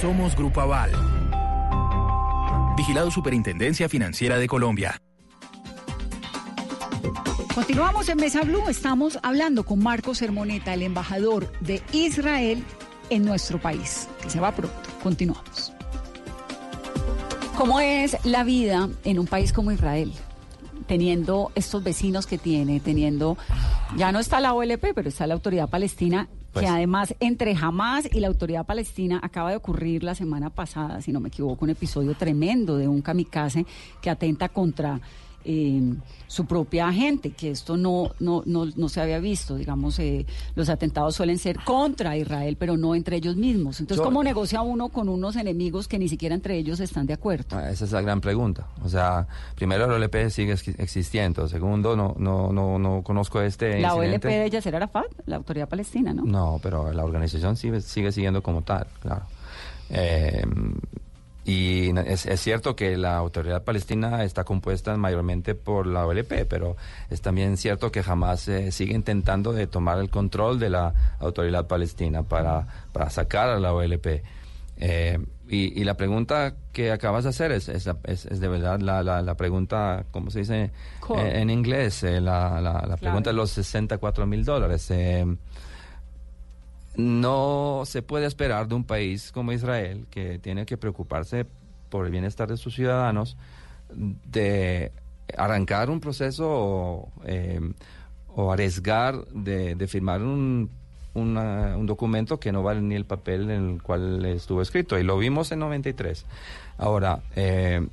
[SPEAKER 17] Somos Grupo Aval. Vigilado Superintendencia Financiera de Colombia.
[SPEAKER 6] Continuamos en Mesa Blue. Estamos hablando con Marcos Sermoneta, el embajador de Israel en nuestro país, que se va pronto. Continuamos. ¿Cómo es la vida en un país como Israel? Teniendo estos vecinos que tiene, teniendo, ya no está la OLP, pero está la Autoridad Palestina,
[SPEAKER 7] Pues-
[SPEAKER 6] que además entre Hamas y la Autoridad Palestina acaba de ocurrir la semana pasada, si no me equivoco, un episodio tremendo de un kamikaze que atenta contra eh, su propia gente, que esto no, no, no, no se había visto. Digamos, eh, los atentados suelen ser contra Israel, pero no entre ellos mismos. Entonces, ¿cómo negocia uno con unos enemigos que ni siquiera entre ellos están de acuerdo?
[SPEAKER 7] Ah, Esa es la gran pregunta. O sea, primero la OLP sigue ex- existiendo. Segundo, no, no, no, no conozco este
[SPEAKER 6] La OLP de Yasser Arafat, la Autoridad Palestina, ¿no?
[SPEAKER 7] No, pero la organización sigue, sigue siguiendo como tal, claro. Eh, y es, es cierto que la autoridad palestina está compuesta mayormente por la OLP, pero es también cierto que jamás eh, sigue intentando de tomar el control de la autoridad palestina para, para sacar a la OLP. Eh, y, y la pregunta que acabas de hacer es, es, es- es de verdad la, la, la pregunta, ¿cómo se dice. Eh, en inglés? Eh, la la, la pregunta de los 64 mil dólares. No se puede esperar de un país como Israel, que tiene que preocuparse por el bienestar de sus ciudadanos, de arrancar un proceso o, eh, arriesgar de, firmar un, un documento que no vale ni el papel en el cual estuvo escrito. Y lo vimos en 93. Ahora, eh,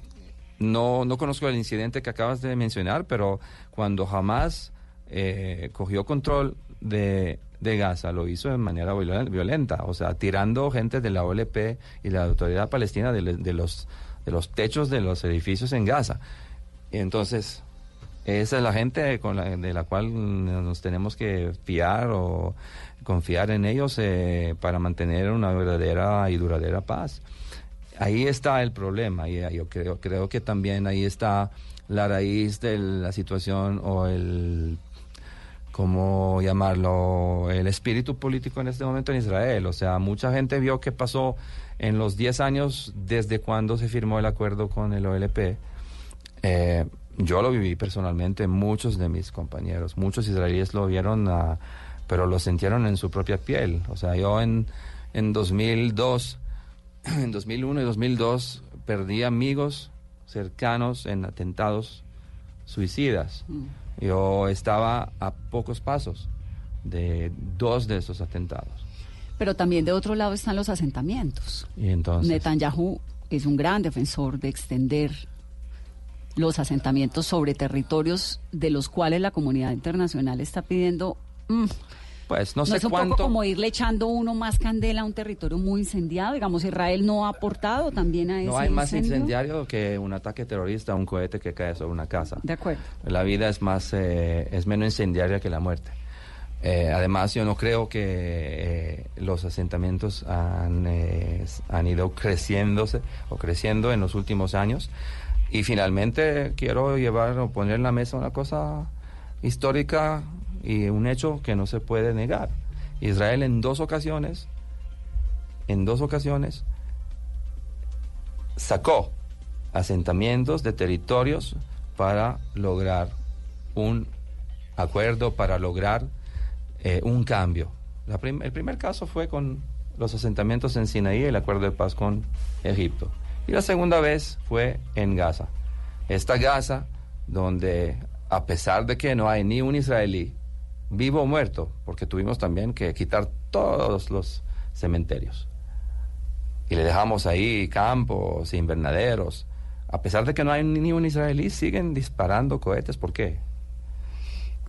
[SPEAKER 7] no, no conozco el incidente que acabas de mencionar, pero cuando jamás eh, cogió control de, de Gaza, lo hizo de manera violen- violenta, o sea, tirando gente de la OLP y la autoridad palestina de, los, de los techos de los edificios en Gaza. Entonces, esa es la gente con la, de la cual nos tenemos que fiar o confiar en ellos eh, para mantener una verdadera y duradera paz. Ahí está el problema y eh, yo creo, creo que también ahí está la raíz de la situación o el, ¿cómo llamarlo? El espíritu político en este momento en Israel. O sea, mucha gente vio qué pasó en los 10 años desde cuando se firmó el acuerdo con el OLP. Eh, yo lo viví personalmente, muchos de mis compañeros, muchos israelíes lo vieron, ah, pero lo sintieron en su propia piel. O sea, yo en, en 2002, en 2001 y 2002 perdí amigos cercanos en atentados suicidas. Yo estaba a pocos pasos de dos de esos atentados.
[SPEAKER 6] Pero también de otro lado están los asentamientos.
[SPEAKER 7] Y entonces...
[SPEAKER 6] Netanyahu es un gran defensor de extender los asentamientos sobre territorios de los cuales la comunidad internacional está pidiendo. mm,
[SPEAKER 7] Pues no,
[SPEAKER 6] no,
[SPEAKER 7] sé
[SPEAKER 6] es un
[SPEAKER 7] cuánto...
[SPEAKER 6] poco como irle echando uno más candela a un territorio muy incendiado. Digamos, Israel no ha aportado también a ese
[SPEAKER 7] No hay más
[SPEAKER 6] incendio?
[SPEAKER 7] incendiario que un ataque terrorista, un cohete que cae sobre una casa.
[SPEAKER 6] De acuerdo.
[SPEAKER 7] La vida es más, eh, es menos incendiaria que la muerte. Eh, además, yo no creo que eh, los asentamientos han, eh, han ido creciéndose o creciendo en los últimos años. Y finalmente quiero llevar o poner en la mesa una cosa histórica y un hecho que no se puede negar. Israel en dos ocasiones, en dos ocasiones, sacó asentamientos de territorios para lograr un acuerdo, para lograr eh, un cambio. El primer caso fue con los asentamientos en Sinaí, el acuerdo de paz con Egipto. Y la segunda vez fue en Gaza. Esta Gaza, donde a pesar de que no hay ni un israelí vivo o muerto, porque tuvimos también que quitar todos los cementerios. Y le dejamos ahí campos, invernaderos. A pesar de que no hay ni un israelí, siguen disparando cohetes. ¿Por qué?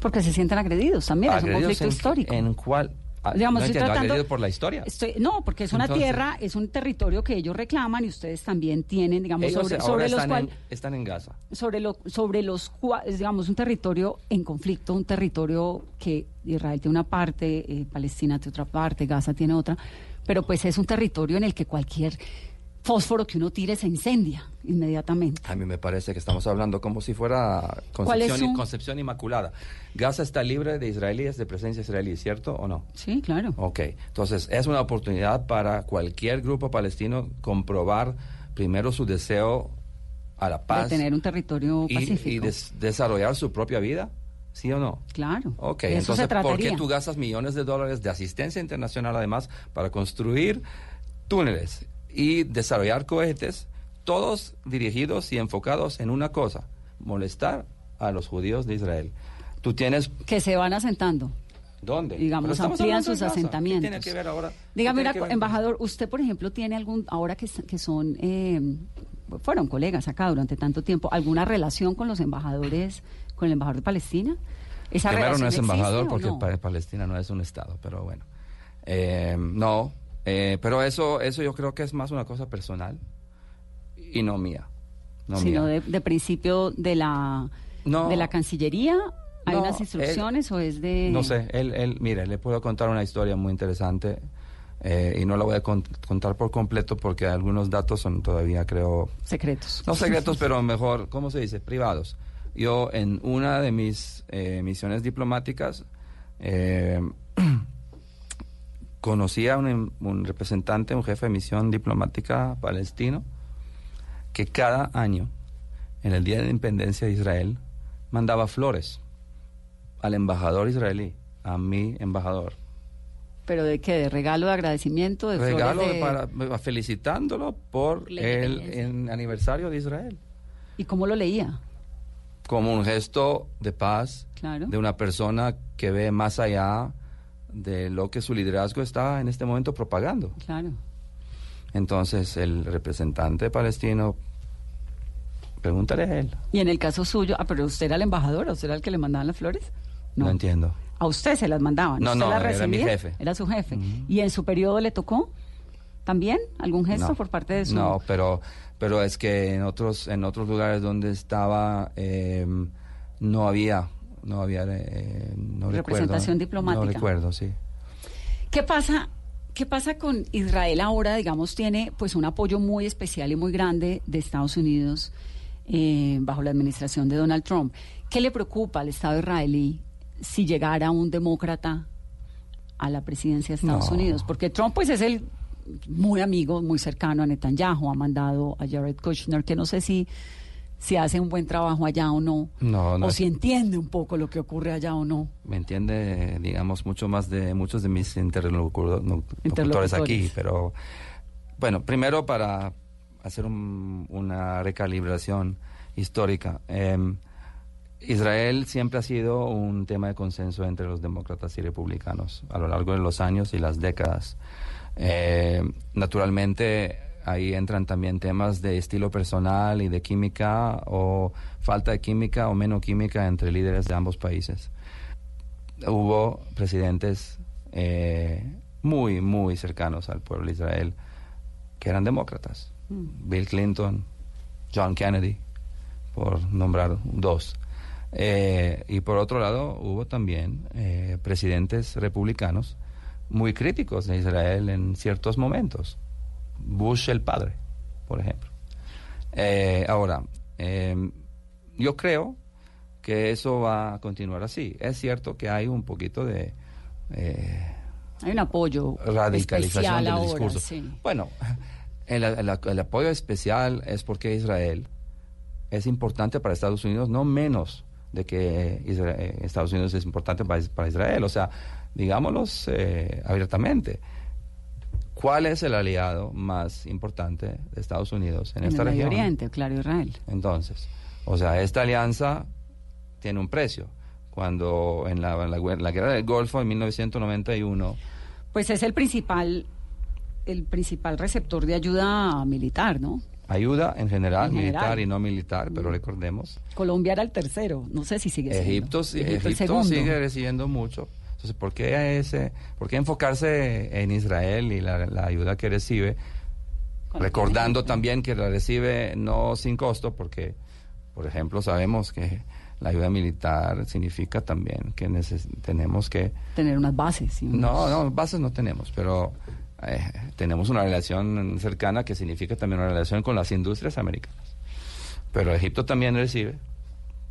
[SPEAKER 6] Porque se sienten agredidos también, es un conflicto
[SPEAKER 7] en-
[SPEAKER 6] histórico.
[SPEAKER 7] ¿En cuál? Ah,
[SPEAKER 6] Digamos,
[SPEAKER 7] no
[SPEAKER 6] estoy tratando-
[SPEAKER 7] por la historia.
[SPEAKER 6] Estoy- no, porque es una
[SPEAKER 7] Entonces-
[SPEAKER 6] tierra, es un territorio que ellos reclaman y ustedes también tienen, digamos, sobre, los
[SPEAKER 7] están,
[SPEAKER 6] cual,
[SPEAKER 7] en, están en Gaza.
[SPEAKER 6] sobre lo, sobre los cua- es, digamos, un territorio en conflicto, un territorio que Israel tiene una parte, eh, Palestina tiene otra parte, Gaza tiene otra, pero pues es un territorio en el que cualquier fósforo que uno tire se incendia inmediatamente.
[SPEAKER 7] A mí me parece que estamos hablando como si fuera
[SPEAKER 6] ¿Cuál es
[SPEAKER 7] concepción, inmaculada. Gaza está libre de israelíes, de presencia israelí, ¿cierto o no?
[SPEAKER 6] Sí, claro.
[SPEAKER 7] Ok, entonces es una oportunidad para cualquier grupo palestino comprobar primero su deseo a la paz
[SPEAKER 6] de tener un territorio
[SPEAKER 7] y,
[SPEAKER 6] pacífico.
[SPEAKER 7] y des- desarrollar su propia vida, ¿sí o no?
[SPEAKER 6] Claro.
[SPEAKER 7] Ok,
[SPEAKER 6] se
[SPEAKER 7] entonces, ¿por qué tú gastas millones de dólares de asistencia internacional además para construir túneles y desarrollar cohetes, todos dirigidos y enfocados en una cosa, molestar a los judíos de Israel? Tú tienes...
[SPEAKER 6] que se van asentando.
[SPEAKER 7] ¿Dónde?
[SPEAKER 6] Digamos, amplían sus
[SPEAKER 7] Gaza. ¿Qué
[SPEAKER 6] asentamientos.
[SPEAKER 7] tiene que ver ahora?
[SPEAKER 6] Dígame,
[SPEAKER 7] ¿Qué tiene
[SPEAKER 6] una
[SPEAKER 7] que
[SPEAKER 6] co-
[SPEAKER 7] ver?
[SPEAKER 6] embajador, usted, por ejemplo, tiene algún, ahora que, que son, eh, fueron colegas acá durante tanto tiempo, ¿alguna relación con los embajadores, con el embajador de Palestina? ¿Esa
[SPEAKER 7] Primero no es embajador
[SPEAKER 6] existe
[SPEAKER 7] porque
[SPEAKER 6] no?
[SPEAKER 7] Palestina no es un estado, pero bueno. Eh, no, eh, pero eso, eso yo creo que es más una cosa personal y no mía. No
[SPEAKER 6] Sino
[SPEAKER 7] mía.
[SPEAKER 6] de, de principio de la,
[SPEAKER 7] No.
[SPEAKER 6] de la Cancillería, ¿hay
[SPEAKER 7] No,
[SPEAKER 6] unas
[SPEAKER 7] él-
[SPEAKER 6] instrucciones o es de...?
[SPEAKER 7] No sé, él, él, mire, le puedo contar una historia muy interesante eh, y no la voy a con- contar por completo porque algunos datos son todavía, creo,
[SPEAKER 6] Secretos.
[SPEAKER 7] no secretos, pero mejor, ¿cómo se dice? Privados. Yo en una de mis eh, misiones diplomáticas eh, conocí a un, un representante, un jefe de misión diplomática palestino, que cada año, en el Día de la Independencia de Israel, mandaba flores al embajador israelí, a mi embajador.
[SPEAKER 6] ¿Pero de qué? ¿De regalo de agradecimiento? ¿De
[SPEAKER 7] Regalo
[SPEAKER 6] de-
[SPEAKER 7] para, felicitándolo por el, aniversario de Israel.
[SPEAKER 6] ¿Y cómo lo leía?
[SPEAKER 7] como un gesto de paz
[SPEAKER 6] Claro.
[SPEAKER 7] de una persona que ve más allá de lo que su liderazgo está en este momento propagando.
[SPEAKER 6] Claro.
[SPEAKER 7] Entonces el representante palestino, pregúntale a él,
[SPEAKER 6] Y en el caso suyo, ah, pero usted era el embajador, ¿a usted era el que le mandaban las flores?
[SPEAKER 7] no, entiendo.
[SPEAKER 6] A usted se las mandaban.
[SPEAKER 7] No,
[SPEAKER 6] ¿Usted
[SPEAKER 7] no,
[SPEAKER 6] las
[SPEAKER 7] era mi jefe.
[SPEAKER 6] Era su jefe. ¿Y en su periodo le tocó también algún gesto
[SPEAKER 7] No.
[SPEAKER 6] por parte de su...
[SPEAKER 7] No, pero, pero es que en otros, en otros lugares donde estaba eh, no había, no había, eh, no
[SPEAKER 6] Representación
[SPEAKER 7] recuerdo,
[SPEAKER 6] diplomática.
[SPEAKER 7] No recuerdo, sí.
[SPEAKER 6] ¿Qué pasa? ¿Qué pasa con Israel ahora? Digamos, tiene pues un apoyo muy especial y muy grande de Estados Unidos eh, bajo la administración de Donald Trump. ¿Qué le preocupa al Estado israelí si llegara un demócrata a la presidencia de Estados
[SPEAKER 7] No.
[SPEAKER 6] Unidos? Porque Trump pues es el muy amigo, muy cercano a Netanyahu, ha mandado a Jared Kushner, que no sé si, si hace un buen trabajo allá o no,
[SPEAKER 7] No, no
[SPEAKER 6] o si entiende un poco lo que ocurre allá o no.
[SPEAKER 7] me entiende, digamos, mucho más de muchos de mis interlocutores aquí, pero bueno, primero para hacer un- una recalibración histórica. eh, Israel siempre ha sido un tema de consenso entre los demócratas y republicanos a lo largo de los años y las décadas. Eh, naturalmente, ahí entran también temas de estilo personal y de química o falta de química o menos química entre líderes de ambos países. Hubo presidentes eh, muy, muy cercanos al pueblo de Israel que eran demócratas. Bill Clinton, John Kennedy, por nombrar dos. Eh, y por otro lado, hubo también eh, presidentes republicanos muy críticos de Israel en ciertos momentos. Bush el padre, por ejemplo. Eh, ahora, eh, yo creo que eso va a continuar así. Es cierto que hay un poquito de eh,
[SPEAKER 6] Hay un apoyo
[SPEAKER 7] radicalización
[SPEAKER 6] especial
[SPEAKER 7] del
[SPEAKER 6] ahora,
[SPEAKER 7] discurso.
[SPEAKER 6] sí.
[SPEAKER 7] Bueno, el, el- el apoyo especial es porque Israel es importante para Estados Unidos, no menos de que eh, Estados Unidos es importante para Israel. O sea, digámoslos eh, abiertamente. ¿Cuál es el aliado más importante de Estados Unidos en,
[SPEAKER 6] En
[SPEAKER 7] esta
[SPEAKER 6] el Medio
[SPEAKER 7] región?
[SPEAKER 6] Oriente, claro, Israel.
[SPEAKER 7] Entonces, o sea, esta alianza tiene un precio. Cuando en la, en la guer- la guerra del Golfo en 1991,
[SPEAKER 6] Pues es el principal, el principal receptor de ayuda militar, ¿no?
[SPEAKER 7] ayuda en general,
[SPEAKER 6] En
[SPEAKER 7] militar y no militar, pero recordemos,
[SPEAKER 6] Colombia era el tercero, no sé si sigue siendo.
[SPEAKER 7] Egipto,
[SPEAKER 6] Egipto
[SPEAKER 7] sigue recibiendo mucho. Entonces, ¿por qué, ese, ¿por qué enfocarse en Israel y la, la ayuda que recibe? Recordando también que la recibe no sin costo, porque, por ejemplo, sabemos que la ayuda militar significa también que neces- tenemos que
[SPEAKER 6] Tener unas bases. unos-
[SPEAKER 7] No, no, bases no tenemos, pero eh, tenemos una relación cercana que significa también una relación con las industrias americanas. Pero Egipto también recibe,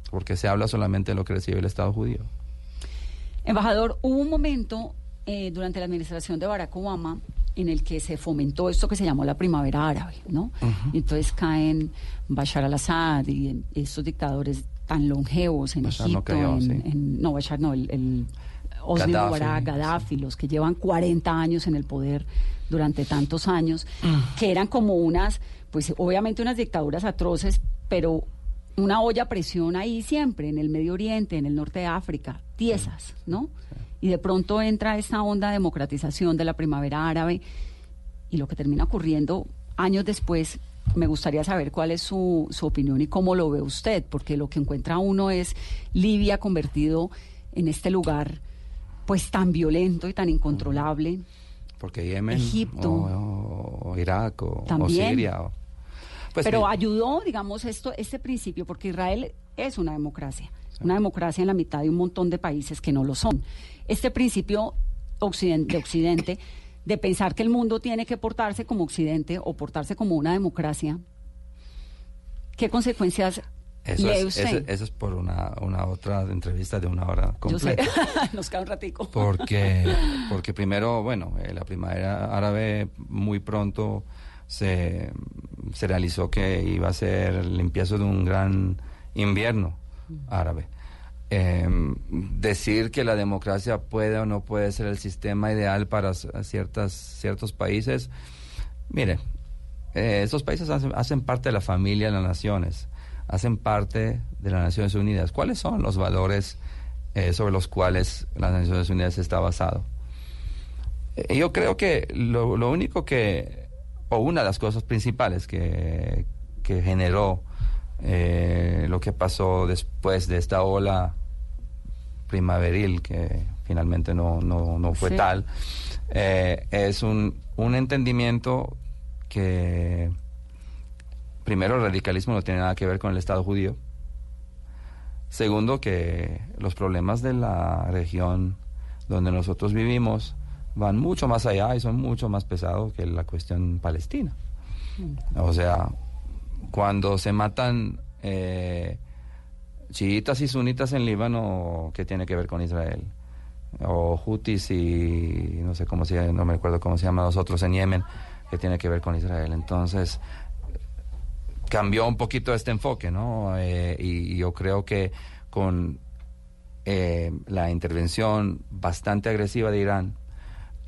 [SPEAKER 7] porque se habla solamente de lo que recibe el Estado judío.
[SPEAKER 6] Embajador, hubo un momento eh, durante la administración de Barack Obama en el que se fomentó esto que se llamó la primavera árabe, ¿no? Entonces caen Bashar al-Assad y estos dictadores tan longevos en
[SPEAKER 7] Bashar no cayó,
[SPEAKER 6] en,
[SPEAKER 7] sí.
[SPEAKER 6] en- no, Bashar no, el, el Hosni
[SPEAKER 7] Gaddafi,
[SPEAKER 6] Mubarak, Gaddafi, los que llevan 40 años en el poder durante tantos años, que eran como unas, pues obviamente unas dictaduras atroces, pero una olla a presión ahí siempre, en el Medio Oriente, en el norte de África, tiesas, ¿no? Y de pronto entra esta onda de democratización de la primavera árabe y lo que termina ocurriendo años después, me gustaría saber cuál es su, su opinión y cómo lo ve usted, porque lo que encuentra uno es Libia convertido en este lugar pues tan violento y tan incontrolable.
[SPEAKER 7] Porque Yemen,
[SPEAKER 6] Egipto.
[SPEAKER 7] o, o Irak, o, o. Siria. o- Pues
[SPEAKER 6] Pero ayudó, digamos, esto, este principio, porque Israel es una democracia, una democracia en la mitad de un montón de países que no lo son. Este principio occidente, de Occidente, de pensar que el mundo tiene que portarse como Occidente o portarse como una democracia, ¿qué consecuencias
[SPEAKER 7] eso, es, eso- eso es por una, una otra entrevista de una hora
[SPEAKER 6] Yo sé,
[SPEAKER 7] completa.
[SPEAKER 6] nos queda un ratico.
[SPEAKER 7] Porque, porque primero, bueno, eh, la primavera árabe muy pronto se, se realizó que iba a ser el empiezo de un gran invierno árabe. Eh, decir que la democracia puede o no puede ser el sistema ideal para ciertas, ciertos países, mire, eh, estos países hacen, hacen parte de la familia de las naciones, hacen parte de las Naciones Unidas. ¿Cuáles son los valores eh, sobre los cuales las Naciones Unidas está basado? Eh, yo creo que lo, lo único que, o una de las cosas principales que, que generó eh, lo que pasó después de esta ola primaveril, que finalmente no, no, no fue
[SPEAKER 18] Sí.
[SPEAKER 7] tal, eh, es un, un entendimiento que primero el radicalismo no tiene nada que ver con el Estado judío. Segundo, que los problemas de la región donde nosotros vivimos van mucho más allá y son mucho más pesados que la cuestión palestina. O sea, cuando se matan eh, chiitas y sunitas en Líbano, ¿qué tiene que ver con Israel? O hutis y no sé cómo se no me acuerdo cómo se llaman los otros en Yemen, ¿qué tiene que ver con Israel? Entonces, cambió un poquito este enfoque, ¿no? Eh, y, y yo creo que con eh, la intervención bastante agresiva de Irán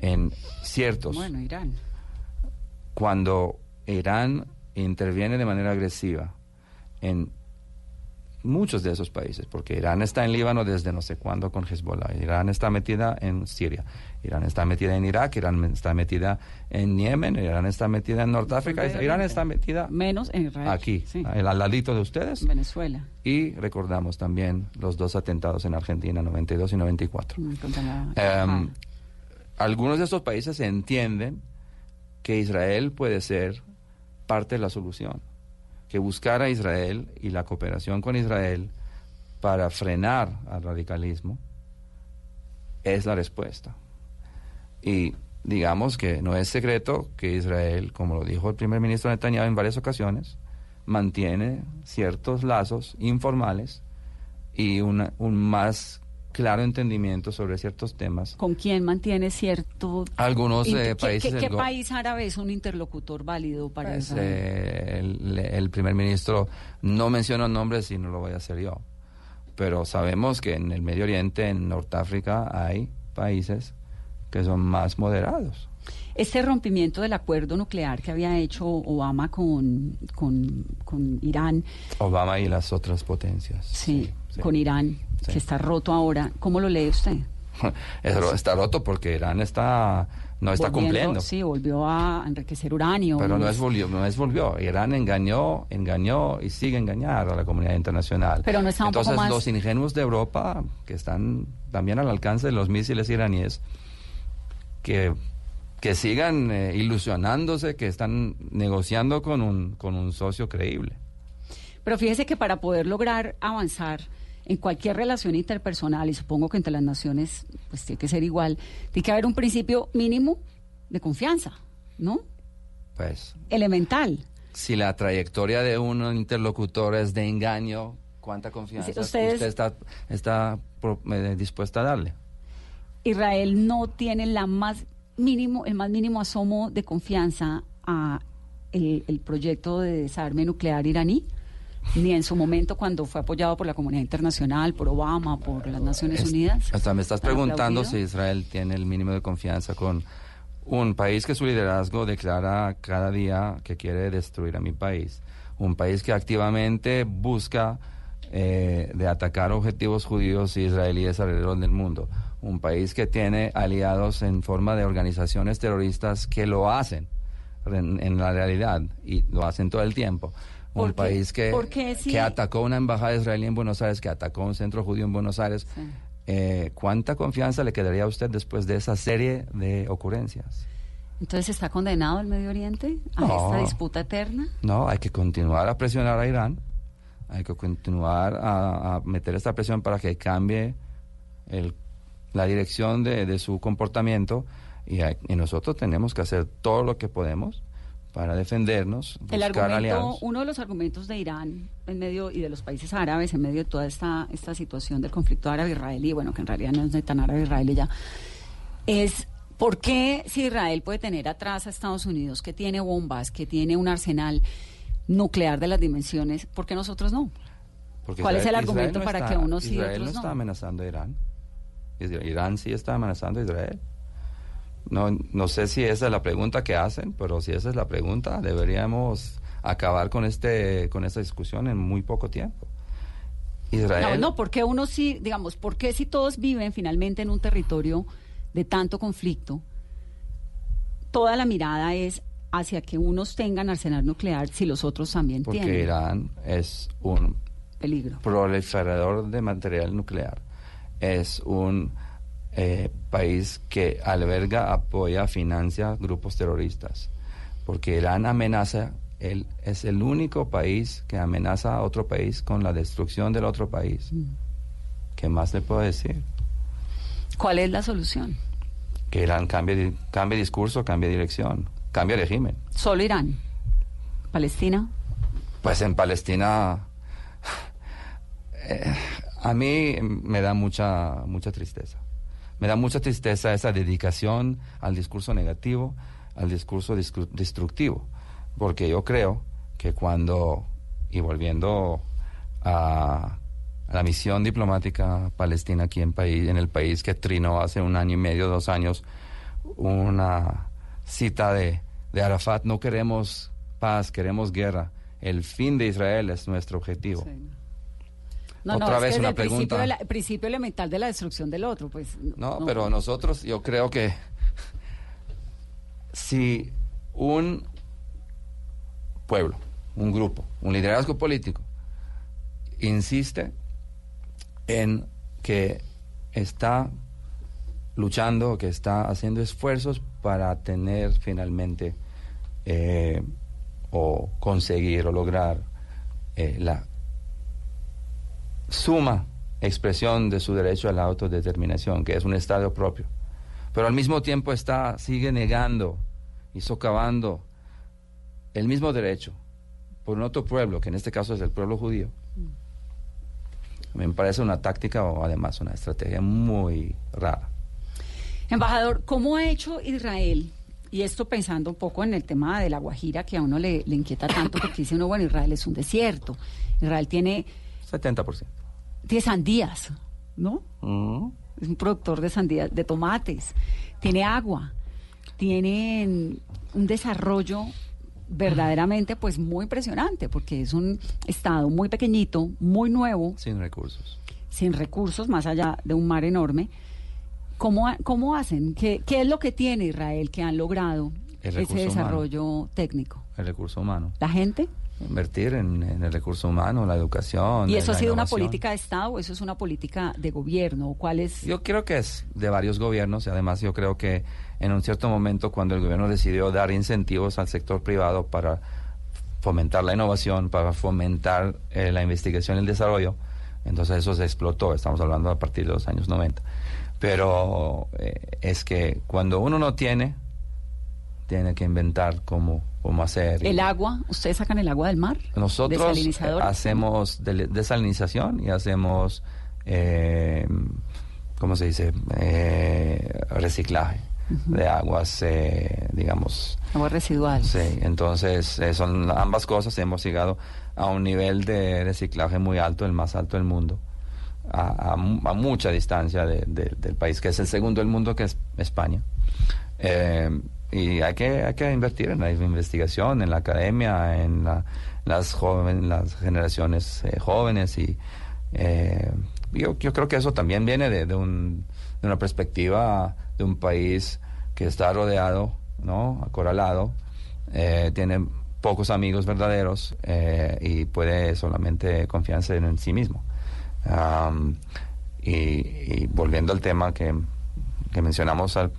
[SPEAKER 7] en ciertos
[SPEAKER 6] Bueno, Irán.
[SPEAKER 7] cuando Irán interviene de manera agresiva en muchos de esos países, porque Irán está en Líbano desde no sé cuándo con Hezbollah, Irán está metida en Siria, Irán está metida en Irak, Irán está metida en Yemen, Irán está metida en Norteáfrica, Irán está metida
[SPEAKER 6] Menos en Israel.
[SPEAKER 7] aquí,
[SPEAKER 6] sí.
[SPEAKER 7] al, al ladito de ustedes.
[SPEAKER 6] Venezuela.
[SPEAKER 7] Y recordamos también los dos atentados en Argentina, 92 y 94.
[SPEAKER 6] Mm, contra la-
[SPEAKER 7] Em, algunos de estos países entienden que Israel puede ser parte de la solución, que buscar a Israel y la cooperación con Israel para frenar al radicalismo es la respuesta. Y digamos que no es secreto que Israel, como lo dijo el primer ministro Netanyahu en varias ocasiones, mantiene ciertos lazos informales y un más claro entendimiento sobre ciertos temas.
[SPEAKER 6] ¿Con quién mantiene cierto...
[SPEAKER 7] Algunos
[SPEAKER 6] inter-
[SPEAKER 7] eh,
[SPEAKER 6] ¿Qué-
[SPEAKER 7] países...
[SPEAKER 6] ¿Qué, país árabe es un interlocutor válido para
[SPEAKER 7] Pues, eh, el, el primer ministro no menciona nombres y no lo voy a hacer yo. Pero sabemos que en el Medio Oriente, en Norteáfrica, hay países que son más moderados.
[SPEAKER 6] Este rompimiento del acuerdo nuclear que había hecho Obama con, con, con Irán,
[SPEAKER 7] Obama y las otras potencias.
[SPEAKER 6] sí,
[SPEAKER 7] sí.
[SPEAKER 6] con Irán,
[SPEAKER 7] Sí.
[SPEAKER 6] que está roto ahora, ¿cómo lo lee usted?
[SPEAKER 7] Está roto porque Irán está no está
[SPEAKER 6] Volviendo-
[SPEAKER 7] cumpliendo.
[SPEAKER 6] Sí, volvió a enriquecer uranio.
[SPEAKER 7] Pero no es volvió, no es volvió. Irán engañó, engañó y sigue engañando a la comunidad internacional.
[SPEAKER 6] Pero no está un poco
[SPEAKER 7] Entonces
[SPEAKER 6] más-
[SPEAKER 7] los ingenuos de Europa que están también al alcance de los misiles iraníes que que sigan eh, ilusionándose que están negociando con un con un socio creíble.
[SPEAKER 6] Pero fíjese que para poder lograr avanzar en cualquier relación interpersonal, y supongo que entre las naciones pues tiene que ser igual, tiene que haber un principio mínimo de confianza, ¿no?
[SPEAKER 7] Pues
[SPEAKER 6] Elemental.
[SPEAKER 7] si la trayectoria de un interlocutor es de engaño, ¿cuánta confianza
[SPEAKER 6] ustedes-
[SPEAKER 7] usted está está eh, dispuesta a darle?
[SPEAKER 6] Israel no tiene la más mínimo, el más mínimo asomo de confianza a el, el proyecto de desarme nuclear iraní, ni en su momento cuando fue apoyado por la comunidad internacional, por Obama, por las Naciones
[SPEAKER 7] Es-
[SPEAKER 6] Unidas.
[SPEAKER 7] Hasta me estás
[SPEAKER 6] tan
[SPEAKER 7] preguntando
[SPEAKER 6] aplaudido.
[SPEAKER 7] si Israel tiene el mínimo de confianza con un país que su liderazgo declara cada día que quiere destruir a mi país. Un país que activamente busca eh, de atacar objetivos judíos y israelíes alrededor del mundo. Un país que tiene aliados en forma de organizaciones terroristas que lo hacen en, en la realidad y lo hacen todo el tiempo.
[SPEAKER 6] ¿Por
[SPEAKER 7] Un país que,
[SPEAKER 6] ¿Por qué si-
[SPEAKER 7] que atacó una embajada israelí en Buenos Aires, que atacó un centro judío en Buenos Aires. Eh, ¿Cuánta confianza le quedaría a usted después de esa serie de ocurrencias?
[SPEAKER 6] Entonces está condenado el Medio Oriente a
[SPEAKER 7] No.
[SPEAKER 6] esta disputa eterna.
[SPEAKER 7] No, hay que continuar a presionar a Irán, hay que continuar a, a meter esta presión para que cambie el- la dirección de, de su comportamiento y, hay- y nosotros tenemos que hacer todo lo que podemos para defendernos,
[SPEAKER 6] El
[SPEAKER 7] buscar
[SPEAKER 6] argumento,
[SPEAKER 7] aliados.
[SPEAKER 6] uno de los argumentos de Irán en medio y de los países árabes en medio de toda esta, esta situación del conflicto árabe-israelí, bueno, que en realidad no es tan árabe-israelí ya, es por qué si Israel puede tener atrás a Estados Unidos, que tiene bombas, que tiene un arsenal nuclear de las dimensiones, ¿por qué nosotros no?
[SPEAKER 7] Porque
[SPEAKER 6] ¿Cuál es el argumento
[SPEAKER 7] no
[SPEAKER 6] para
[SPEAKER 7] está-
[SPEAKER 6] que unos y
[SPEAKER 7] Israel
[SPEAKER 6] otros
[SPEAKER 7] no
[SPEAKER 6] no?
[SPEAKER 7] está amenazando a Irán. Irán sí está amenazando a Israel. No, no sé si esa es la pregunta que hacen, pero si esa es la pregunta, deberíamos acabar con este con esta discusión en muy poco tiempo. Israel,
[SPEAKER 6] No, no, porque uno sí, digamos, ¿por qué si todos viven finalmente en un territorio de tanto conflicto, toda la mirada es hacia que unos tengan arsenal nuclear si los otros también
[SPEAKER 7] porque
[SPEAKER 6] tienen
[SPEAKER 7] Irán es un
[SPEAKER 6] peligro?
[SPEAKER 7] proliferador de material nuclear. Es un eh, país que alberga, apoya, financia grupos terroristas. Porque Irán amenaza, él es el único país que amenaza a otro país con la destrucción del otro país. ¿Qué más le puedo decir?
[SPEAKER 6] ¿Cuál es la solución?
[SPEAKER 7] Que Irán cambie, cambie discurso, cambie dirección, cambie régimen.
[SPEAKER 6] Solo Irán. Palestina.
[SPEAKER 7] Pues en Palestina eh, a mí me da mucha mucha tristeza. Me da mucha tristeza esa dedicación al discurso negativo, al discurso destructivo, porque yo creo que cuando y volviendo a, la misión diplomática palestina aquí en país en el país que trinó hace un año y medio, dos años, una cita de, de Arafat, no queremos paz, queremos guerra. El fin de Israel es nuestro objetivo.
[SPEAKER 6] No,
[SPEAKER 7] Otra
[SPEAKER 6] no, es
[SPEAKER 7] vez
[SPEAKER 6] que
[SPEAKER 7] una
[SPEAKER 6] principio,
[SPEAKER 7] pregunta.
[SPEAKER 6] de la- principio elemental de la destrucción del otro, pues.
[SPEAKER 7] No, pero nosotros, yo creo que si un pueblo, un grupo, un liderazgo político insiste en que está luchando, que está haciendo esfuerzos para tener finalmente eh, o conseguir o lograr eh, la suma expresión de su derecho a la autodeterminación, que es un Estado propio. Pero al mismo tiempo está, sigue negando y socavando el mismo derecho por un otro pueblo, que en este caso es el pueblo judío, me parece una táctica o además una estrategia muy rara.
[SPEAKER 6] Embajador, ¿cómo ha hecho Israel? Y esto pensando un poco en el tema de la Guajira, que a uno le, le inquieta tanto, porque dice uno, bueno, Israel es un desierto. Israel tiene,
[SPEAKER 7] 70%.
[SPEAKER 6] tiene sandías, ¿no?
[SPEAKER 7] Mm.
[SPEAKER 6] Es un productor de sandías, de tomates. Tiene agua. Tienen un desarrollo verdaderamente pues muy impresionante, porque es un estado muy pequeñito, muy nuevo,
[SPEAKER 7] Sin recursos.
[SPEAKER 6] sin recursos, más allá de un mar enorme. ¿Cómo, cómo hacen? ¿Qué, ¿Qué es lo que tiene Israel que han logrado
[SPEAKER 7] El
[SPEAKER 6] ese
[SPEAKER 7] humano.
[SPEAKER 6] desarrollo técnico?
[SPEAKER 7] El recurso humano.
[SPEAKER 6] ¿La gente?
[SPEAKER 7] Invertir en, en el recurso humano, la educación.
[SPEAKER 6] ¿Y eso ha sido una política de Estado o eso es una política de gobierno? ¿Cuál es?
[SPEAKER 7] Yo creo que es de varios gobiernos y además yo creo que en un cierto momento cuando el gobierno decidió dar incentivos al sector privado para fomentar la innovación, para fomentar eh, la investigación y el desarrollo, entonces eso se explotó, estamos hablando a partir de los años 90. Pero eh, es que cuando uno no tiene, tiene que inventar cómo, cómo hacer. y-
[SPEAKER 6] ¿El agua? ¿Ustedes sacan el agua del mar?
[SPEAKER 7] nosotros
[SPEAKER 6] ¿Desalinizador?
[SPEAKER 7] hacemos desalinización y hacemos, eh, ¿cómo se dice? Eh, reciclaje de aguas, eh, digamos.
[SPEAKER 6] Agua residual.
[SPEAKER 7] Sí, entonces eh, son ambas cosas. Hemos llegado a un nivel de reciclaje muy alto, el más alto del mundo, a, a mu- a mucha distancia de- de- del país, que es el segundo del mundo, que es España. Eh, y hay que, hay que invertir en la investigación, en la academia, en la- las, joven, las generaciones eh, jóvenes. y eh, yo, yo creo que eso también viene de, de un- de una perspectiva de un país que está rodeado, ¿no? acorralado, tiene pocos amigos verdaderos y puede solamente confiarse en, sí mismo. Y, y volviendo al tema que, que mencionamos al-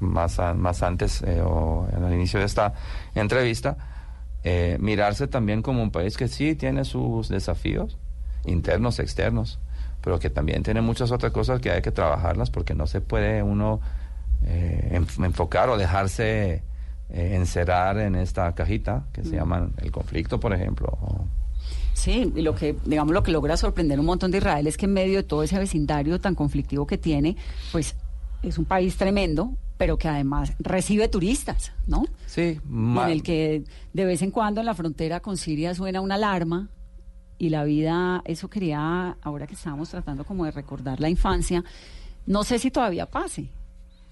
[SPEAKER 7] más, a- más antes eh, o al inicio de esta entrevista, eh, mirarse también como un país que sí tiene sus desafíos internos, externos, pero que también tiene muchas otras cosas que hay que trabajarlas porque no se puede uno eh, enf- enfocar o dejarse eh, encerrar en esta cajita que se llama el conflicto, por ejemplo. o-
[SPEAKER 6] Sí, y lo que, digamos, lo que logra sorprender un montón de Israel es que en medio de todo ese vecindario tan conflictivo que tiene, pues es un país tremendo, pero que además recibe turistas, ¿no?
[SPEAKER 7] Sí,
[SPEAKER 6] en el que de vez en cuando en la frontera con Siria suena una alarma y la vida, eso quería, ahora que estábamos tratando como de recordar la infancia, no sé si todavía pase.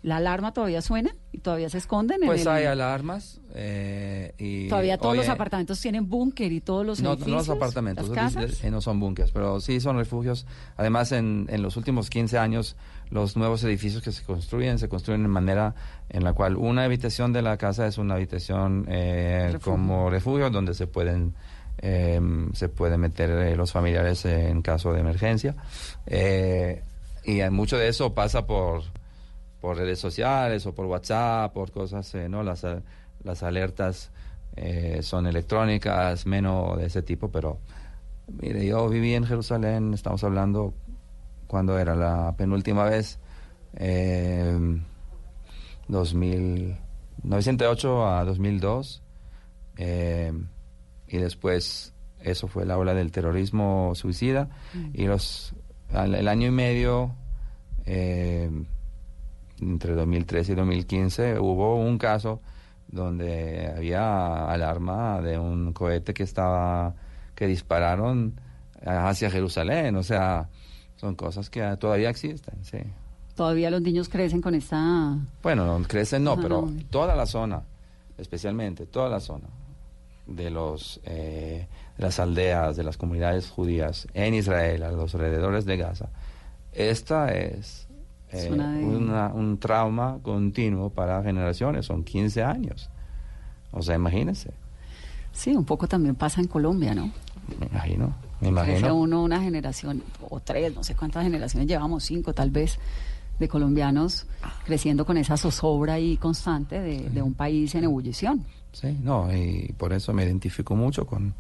[SPEAKER 6] La alarma todavía suena y todavía se esconden. en
[SPEAKER 7] Pues
[SPEAKER 6] el-
[SPEAKER 7] hay alarmas eh, y...
[SPEAKER 6] Todavía todos los apartamentos tienen búnker y todos los
[SPEAKER 7] No, no los apartamentos,
[SPEAKER 6] las casas.
[SPEAKER 7] eh, no son búnkers, pero sí son refugios. Además, en, en los últimos 15 años, los nuevos edificios que se construyen, se construyen de manera en la cual una habitación de la casa es una habitación eh,
[SPEAKER 6] Refugio.
[SPEAKER 7] como refugio donde se pueden eh, se pueden meter eh, los familiares en caso de emergencia. Eh, y mucho de eso pasa por por redes sociales o por WhatsApp, por cosas, eh, ¿no? Las, las alertas eh, son electrónicas, menos de ese tipo, pero mire, yo viví en Jerusalén, estamos hablando cuando era la penúltima vez, eh, 2000, 908 a 2002, eh, y después eso fue la ola del terrorismo suicida, y los al- el año y medio eh, entre 2013 y 2015 hubo un caso donde había alarma de un cohete que estaba que dispararon hacia Jerusalén, o sea, son cosas que todavía existen, sí.
[SPEAKER 6] Todavía los niños crecen con esta...
[SPEAKER 7] Bueno, no crecen no,
[SPEAKER 6] Ah,
[SPEAKER 7] pero toda la zona, especialmente toda la zona de los eh, de las aldeas, de las comunidades judías en Israel, a los alrededores de Gaza, esta es,
[SPEAKER 6] Es
[SPEAKER 7] eh,
[SPEAKER 6] una de-
[SPEAKER 7] una- un trauma continuo para generaciones, son 15 años. O sea, imagínense,
[SPEAKER 6] Sí, un poco también pasa en Colombia, ¿no?
[SPEAKER 7] me imagino, me
[SPEAKER 6] Crece
[SPEAKER 7] imagino.
[SPEAKER 6] uno una generación, o tres, no sé cuántas generaciones llevamos, cinco tal vez, de colombianos creciendo con esa zozobra ahí constante de, de un país en ebullición.
[SPEAKER 7] Sí, no, y por eso me identifico mucho con,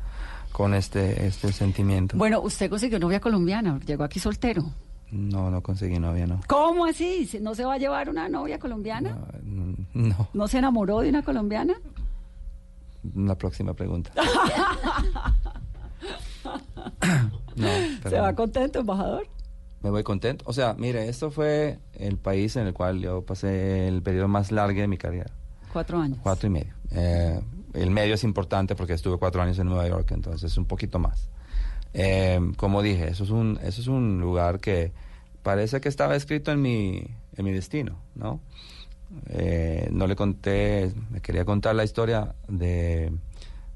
[SPEAKER 7] con este, este sentimiento.
[SPEAKER 6] Bueno, usted consiguió novia colombiana, llegó aquí soltero.
[SPEAKER 7] No, no conseguí novia, no.
[SPEAKER 6] ¿Cómo así? ¿No se va a llevar una novia colombiana?
[SPEAKER 7] No,
[SPEAKER 6] ¿No se enamoró de una colombiana?
[SPEAKER 7] la próxima pregunta. No,
[SPEAKER 6] ¿Se va contento, embajador?
[SPEAKER 7] me voy contento. O sea, mire, esto fue el país en el cual yo pasé el periodo más largo de mi carrera.
[SPEAKER 6] Cuatro años.
[SPEAKER 7] Cuatro y medio. Eh, el medio es importante porque estuve cuatro años en Nueva York, entonces un poquito más. Eh, como dije, eso es un, eso es un lugar que parece que estaba escrito en mi, en mi destino, ¿no? Eh, no le conté, me quería contar la historia de,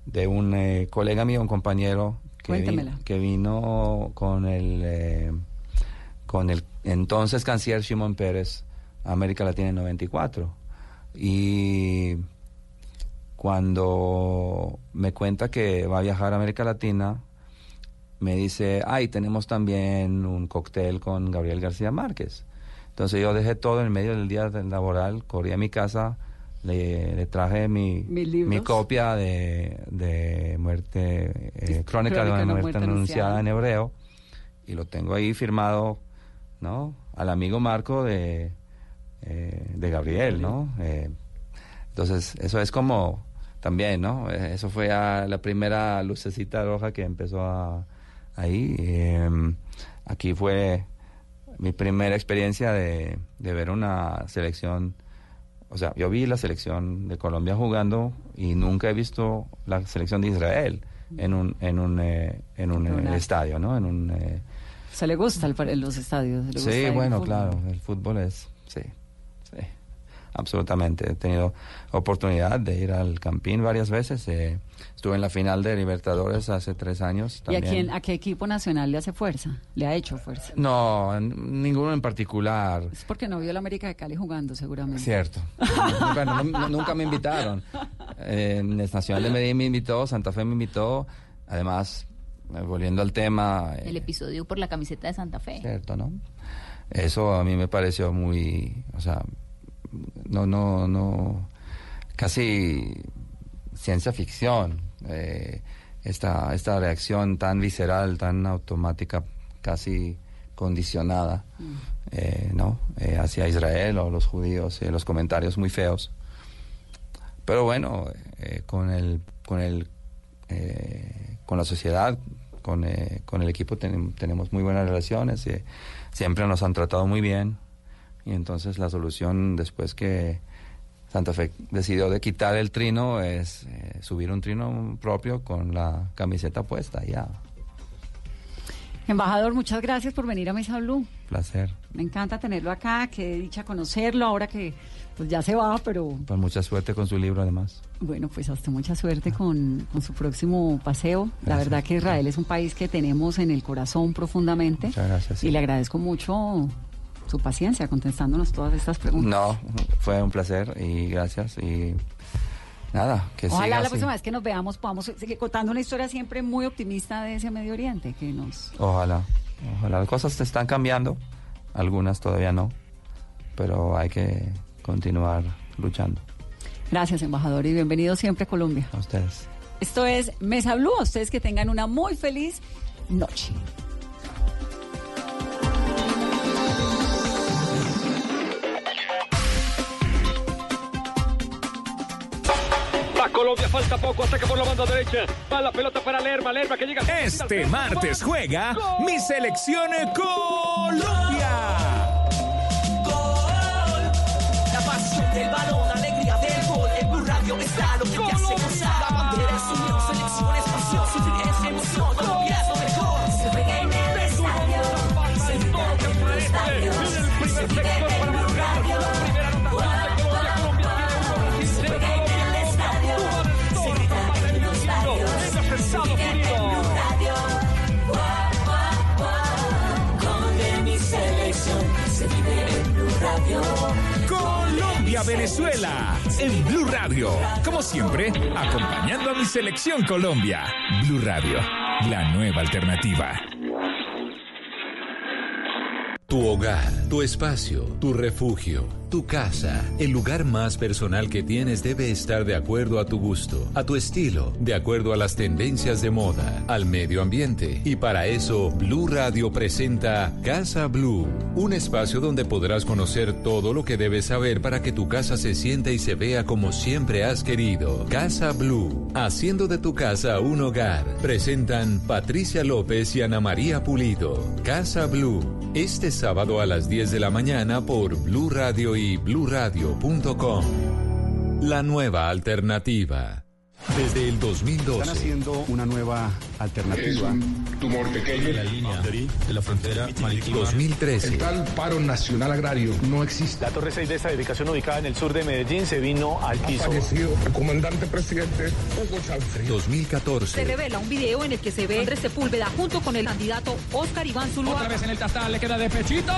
[SPEAKER 7] de un eh, colega mío, un compañero que, vi- que vino con el, eh, con el entonces canciller Shimon Pérez a América Latina en 94. Y cuando me cuenta que va a viajar a América Latina, me dice, ay, tenemos también un cóctel con Gabriel García Márquez. Entonces yo dejé todo en medio del día laboral, corrí a mi casa, le, le traje mi, mi copia de, de muerte, eh, crónica, de una muerte
[SPEAKER 6] muerte
[SPEAKER 7] anunciada en hebreo, y lo tengo ahí firmado, ¿no? Al amigo Marco de, eh, de Gabriel, ¿no? Eh, entonces, eso es como también, ¿no? Eso fue a la primera lucecita roja que empezó a, ahí. Eh, aquí fue mi primera experiencia de, de ver una selección. O sea, yo vi la selección de Colombia jugando y nunca he visto la selección de Israel en un, en un, eh, en un eh, estadio, ¿no? En un, eh,
[SPEAKER 6] ¿Se le gusta el, los estadios? ¿Le gusta
[SPEAKER 7] Sí, bueno, claro, el fútbol es, sí, absolutamente. He tenido oportunidad de ir al Campín varias veces. eh, estuve en la final de Libertadores hace tres años.
[SPEAKER 6] ¿Y a,
[SPEAKER 7] También.
[SPEAKER 6] quién, a qué equipo nacional le hace fuerza? ¿Le ha hecho fuerza?
[SPEAKER 7] No, ninguno en particular.
[SPEAKER 6] Es porque no vio la América de Cali jugando, seguramente.
[SPEAKER 7] Cierto. Bueno, no- no- nunca me invitaron. Eh, el Nacional de Medellín me invitó, Santa Fe me invitó. Además, eh, volviendo al tema, eh,
[SPEAKER 8] El episodio por la camiseta de Santa Fe.
[SPEAKER 7] Cierto, ¿no? Eso a mí me pareció muy, o sea, no, no, no, casi ciencia ficción. eh, esta, esta reacción tan visceral, tan automática, casi condicionada, eh, ¿no? Eh, hacia Israel o los judíos, los comentarios muy feos. Pero bueno, con el, con el, con la sociedad, con, con el equipo tenem- tenemos muy buenas relaciones, siempre nos han tratado muy bien y entonces la solución después que Santa Fe decidió de quitar el trino es eh, subir un trino propio con la camiseta puesta, ya,
[SPEAKER 6] Embajador, muchas gracias por venir a Mesa Blue.
[SPEAKER 7] placer.
[SPEAKER 6] Me encanta tenerlo acá, qué dicha conocerlo ahora que pues ya se va, pero
[SPEAKER 7] Pues mucha suerte con su libro además.
[SPEAKER 6] bueno, pues hasta mucha suerte con, con su próximo paseo. La verdad que Israel es un país que tenemos en el corazón profundamente.
[SPEAKER 7] Muchas gracias.
[SPEAKER 6] Y le agradezco mucho su paciencia contestándonos todas estas preguntas.
[SPEAKER 7] No, fue un placer y gracias y nada, que
[SPEAKER 6] Ojalá
[SPEAKER 7] siga
[SPEAKER 6] la
[SPEAKER 7] así.
[SPEAKER 6] próxima vez que nos veamos podamos seguir contando una historia siempre muy optimista de ese Medio Oriente, que nos...
[SPEAKER 7] Ojalá, ojalá. Las cosas están cambiando, algunas todavía no, pero hay que continuar luchando.
[SPEAKER 6] Gracias, embajador, y bienvenido siempre a Colombia.
[SPEAKER 7] A ustedes.
[SPEAKER 6] Esto es Mesa Blue. A ustedes que tengan una muy feliz noche.
[SPEAKER 11] Colombia, falta poco, ataque por la banda derecha. Va la pelota para Lerma, Lerma que llega.
[SPEAKER 13] Este martes juega mi selección Colombia.
[SPEAKER 12] La pasión del balón,
[SPEAKER 13] Venezuela, en Blue Radio. Como siempre, acompañando a mi selección Colombia. Blue Radio, la nueva alternativa.
[SPEAKER 5] Tu hogar, tu espacio, tu refugio, tu casa, el lugar más personal que tienes, debe estar de acuerdo a tu gusto, a tu estilo, de acuerdo a las tendencias de moda, al medio ambiente. Y para eso, Blue Radio presenta Casa Blue, un espacio donde podrás conocer todo lo que debes saber para que tu casa se sienta y se vea como siempre has querido. Casa Blue, haciendo de tu casa un hogar. Presentan Patricia López y Ana María Pulido. Casa Blue, este sábado a las 10 de la mañana por Blue Radio y bluradio.com. La nueva alternativa. Desde el 2012.
[SPEAKER 18] Están haciendo una nueva alternativa.
[SPEAKER 10] tumor pequeño.
[SPEAKER 18] La línea de la frontera marítima.
[SPEAKER 5] 2013.
[SPEAKER 10] El tal paro nacional agrario no existe.
[SPEAKER 19] La Torre 6 de esta edificación ubicada en el sur de Medellín se vino al piso.
[SPEAKER 10] Fallecido el comandante presidente Hugo Chávez.
[SPEAKER 5] 2014.
[SPEAKER 20] Se revela un video en el que se ve Andrés Sepúlveda junto con el candidato Oscar Iván Zuluaga.
[SPEAKER 11] Otra vez en el tastal le queda de pechito.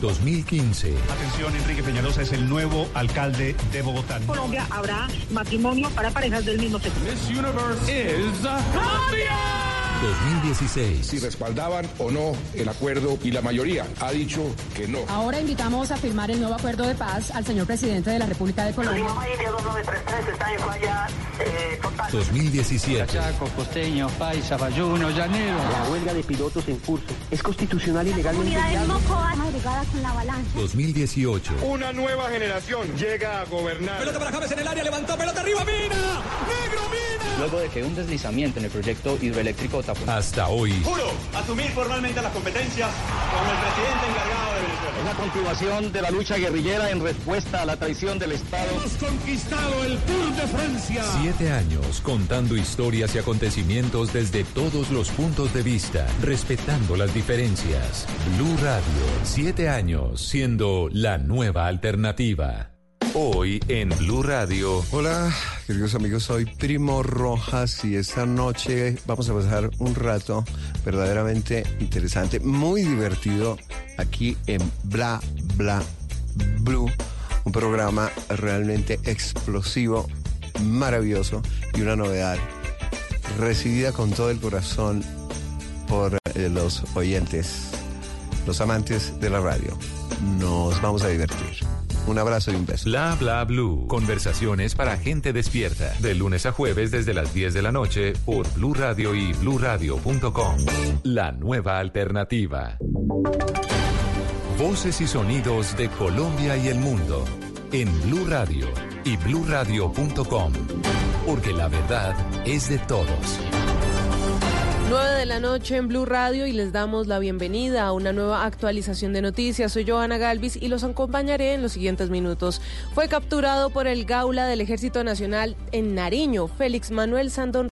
[SPEAKER 5] 2015.
[SPEAKER 18] Atención, Enrique Peñalosa es el nuevo alcalde de Bogotá.
[SPEAKER 21] En Colombia habrá matrimonio para parejas del mismo sexo.
[SPEAKER 11] This universe is Colombia.
[SPEAKER 5] 2016.
[SPEAKER 10] Si respaldaban o no el acuerdo y la mayoría ha dicho que no.
[SPEAKER 20] Ahora invitamos a firmar el nuevo acuerdo de paz al señor presidente de la República de Colombia.
[SPEAKER 5] 2017.
[SPEAKER 22] costeño, paisa, bayuno, llanero.
[SPEAKER 23] La huelga de pilotos en curso es constitucional y legalmente viable.
[SPEAKER 5] 2018.
[SPEAKER 11] Una nueva generación llega a gobernar. Pelota para James en el área, levantó, pelota arriba, Mina.
[SPEAKER 22] Luego de que un deslizamiento en el proyecto hidroeléctrico tapó.
[SPEAKER 5] Hasta hoy.
[SPEAKER 11] Juro asumir formalmente las competencias como el presidente encargado de Venezuela.
[SPEAKER 9] Es la continuación de la lucha guerrillera en respuesta a la traición del Estado.
[SPEAKER 11] Hemos conquistado el Tour de Francia.
[SPEAKER 5] Siete años contando historias y acontecimientos desde todos los puntos de vista, respetando las diferencias. Blue Radio, siete años siendo la nueva alternativa. Hoy en Blue Radio.
[SPEAKER 15] Hola, queridos amigos, soy Primo Rojas y esta noche vamos a pasar un rato verdaderamente interesante, muy divertido aquí en Bla Bla Blue, un programa realmente explosivo, maravilloso y una novedad recibida con todo el corazón por eh, los oyentes, los amantes de la radio. Nos vamos a divertir. Un abrazo y un beso.
[SPEAKER 5] Bla bla blue. Conversaciones para gente despierta. De lunes a jueves desde las 10 de la noche por Blue Radio y bluradio.com. La nueva alternativa. Voces y sonidos de Colombia y el mundo en Blue Radio y bluradio.com. Porque la verdad es de todos.
[SPEAKER 3] 9 de la noche en Blue Radio y les damos la bienvenida a una nueva actualización de noticias. Soy Joana Galvis y los acompañaré en los siguientes minutos. Fue capturado por el Gaula del Ejército Nacional en Nariño, Félix Manuel Sandón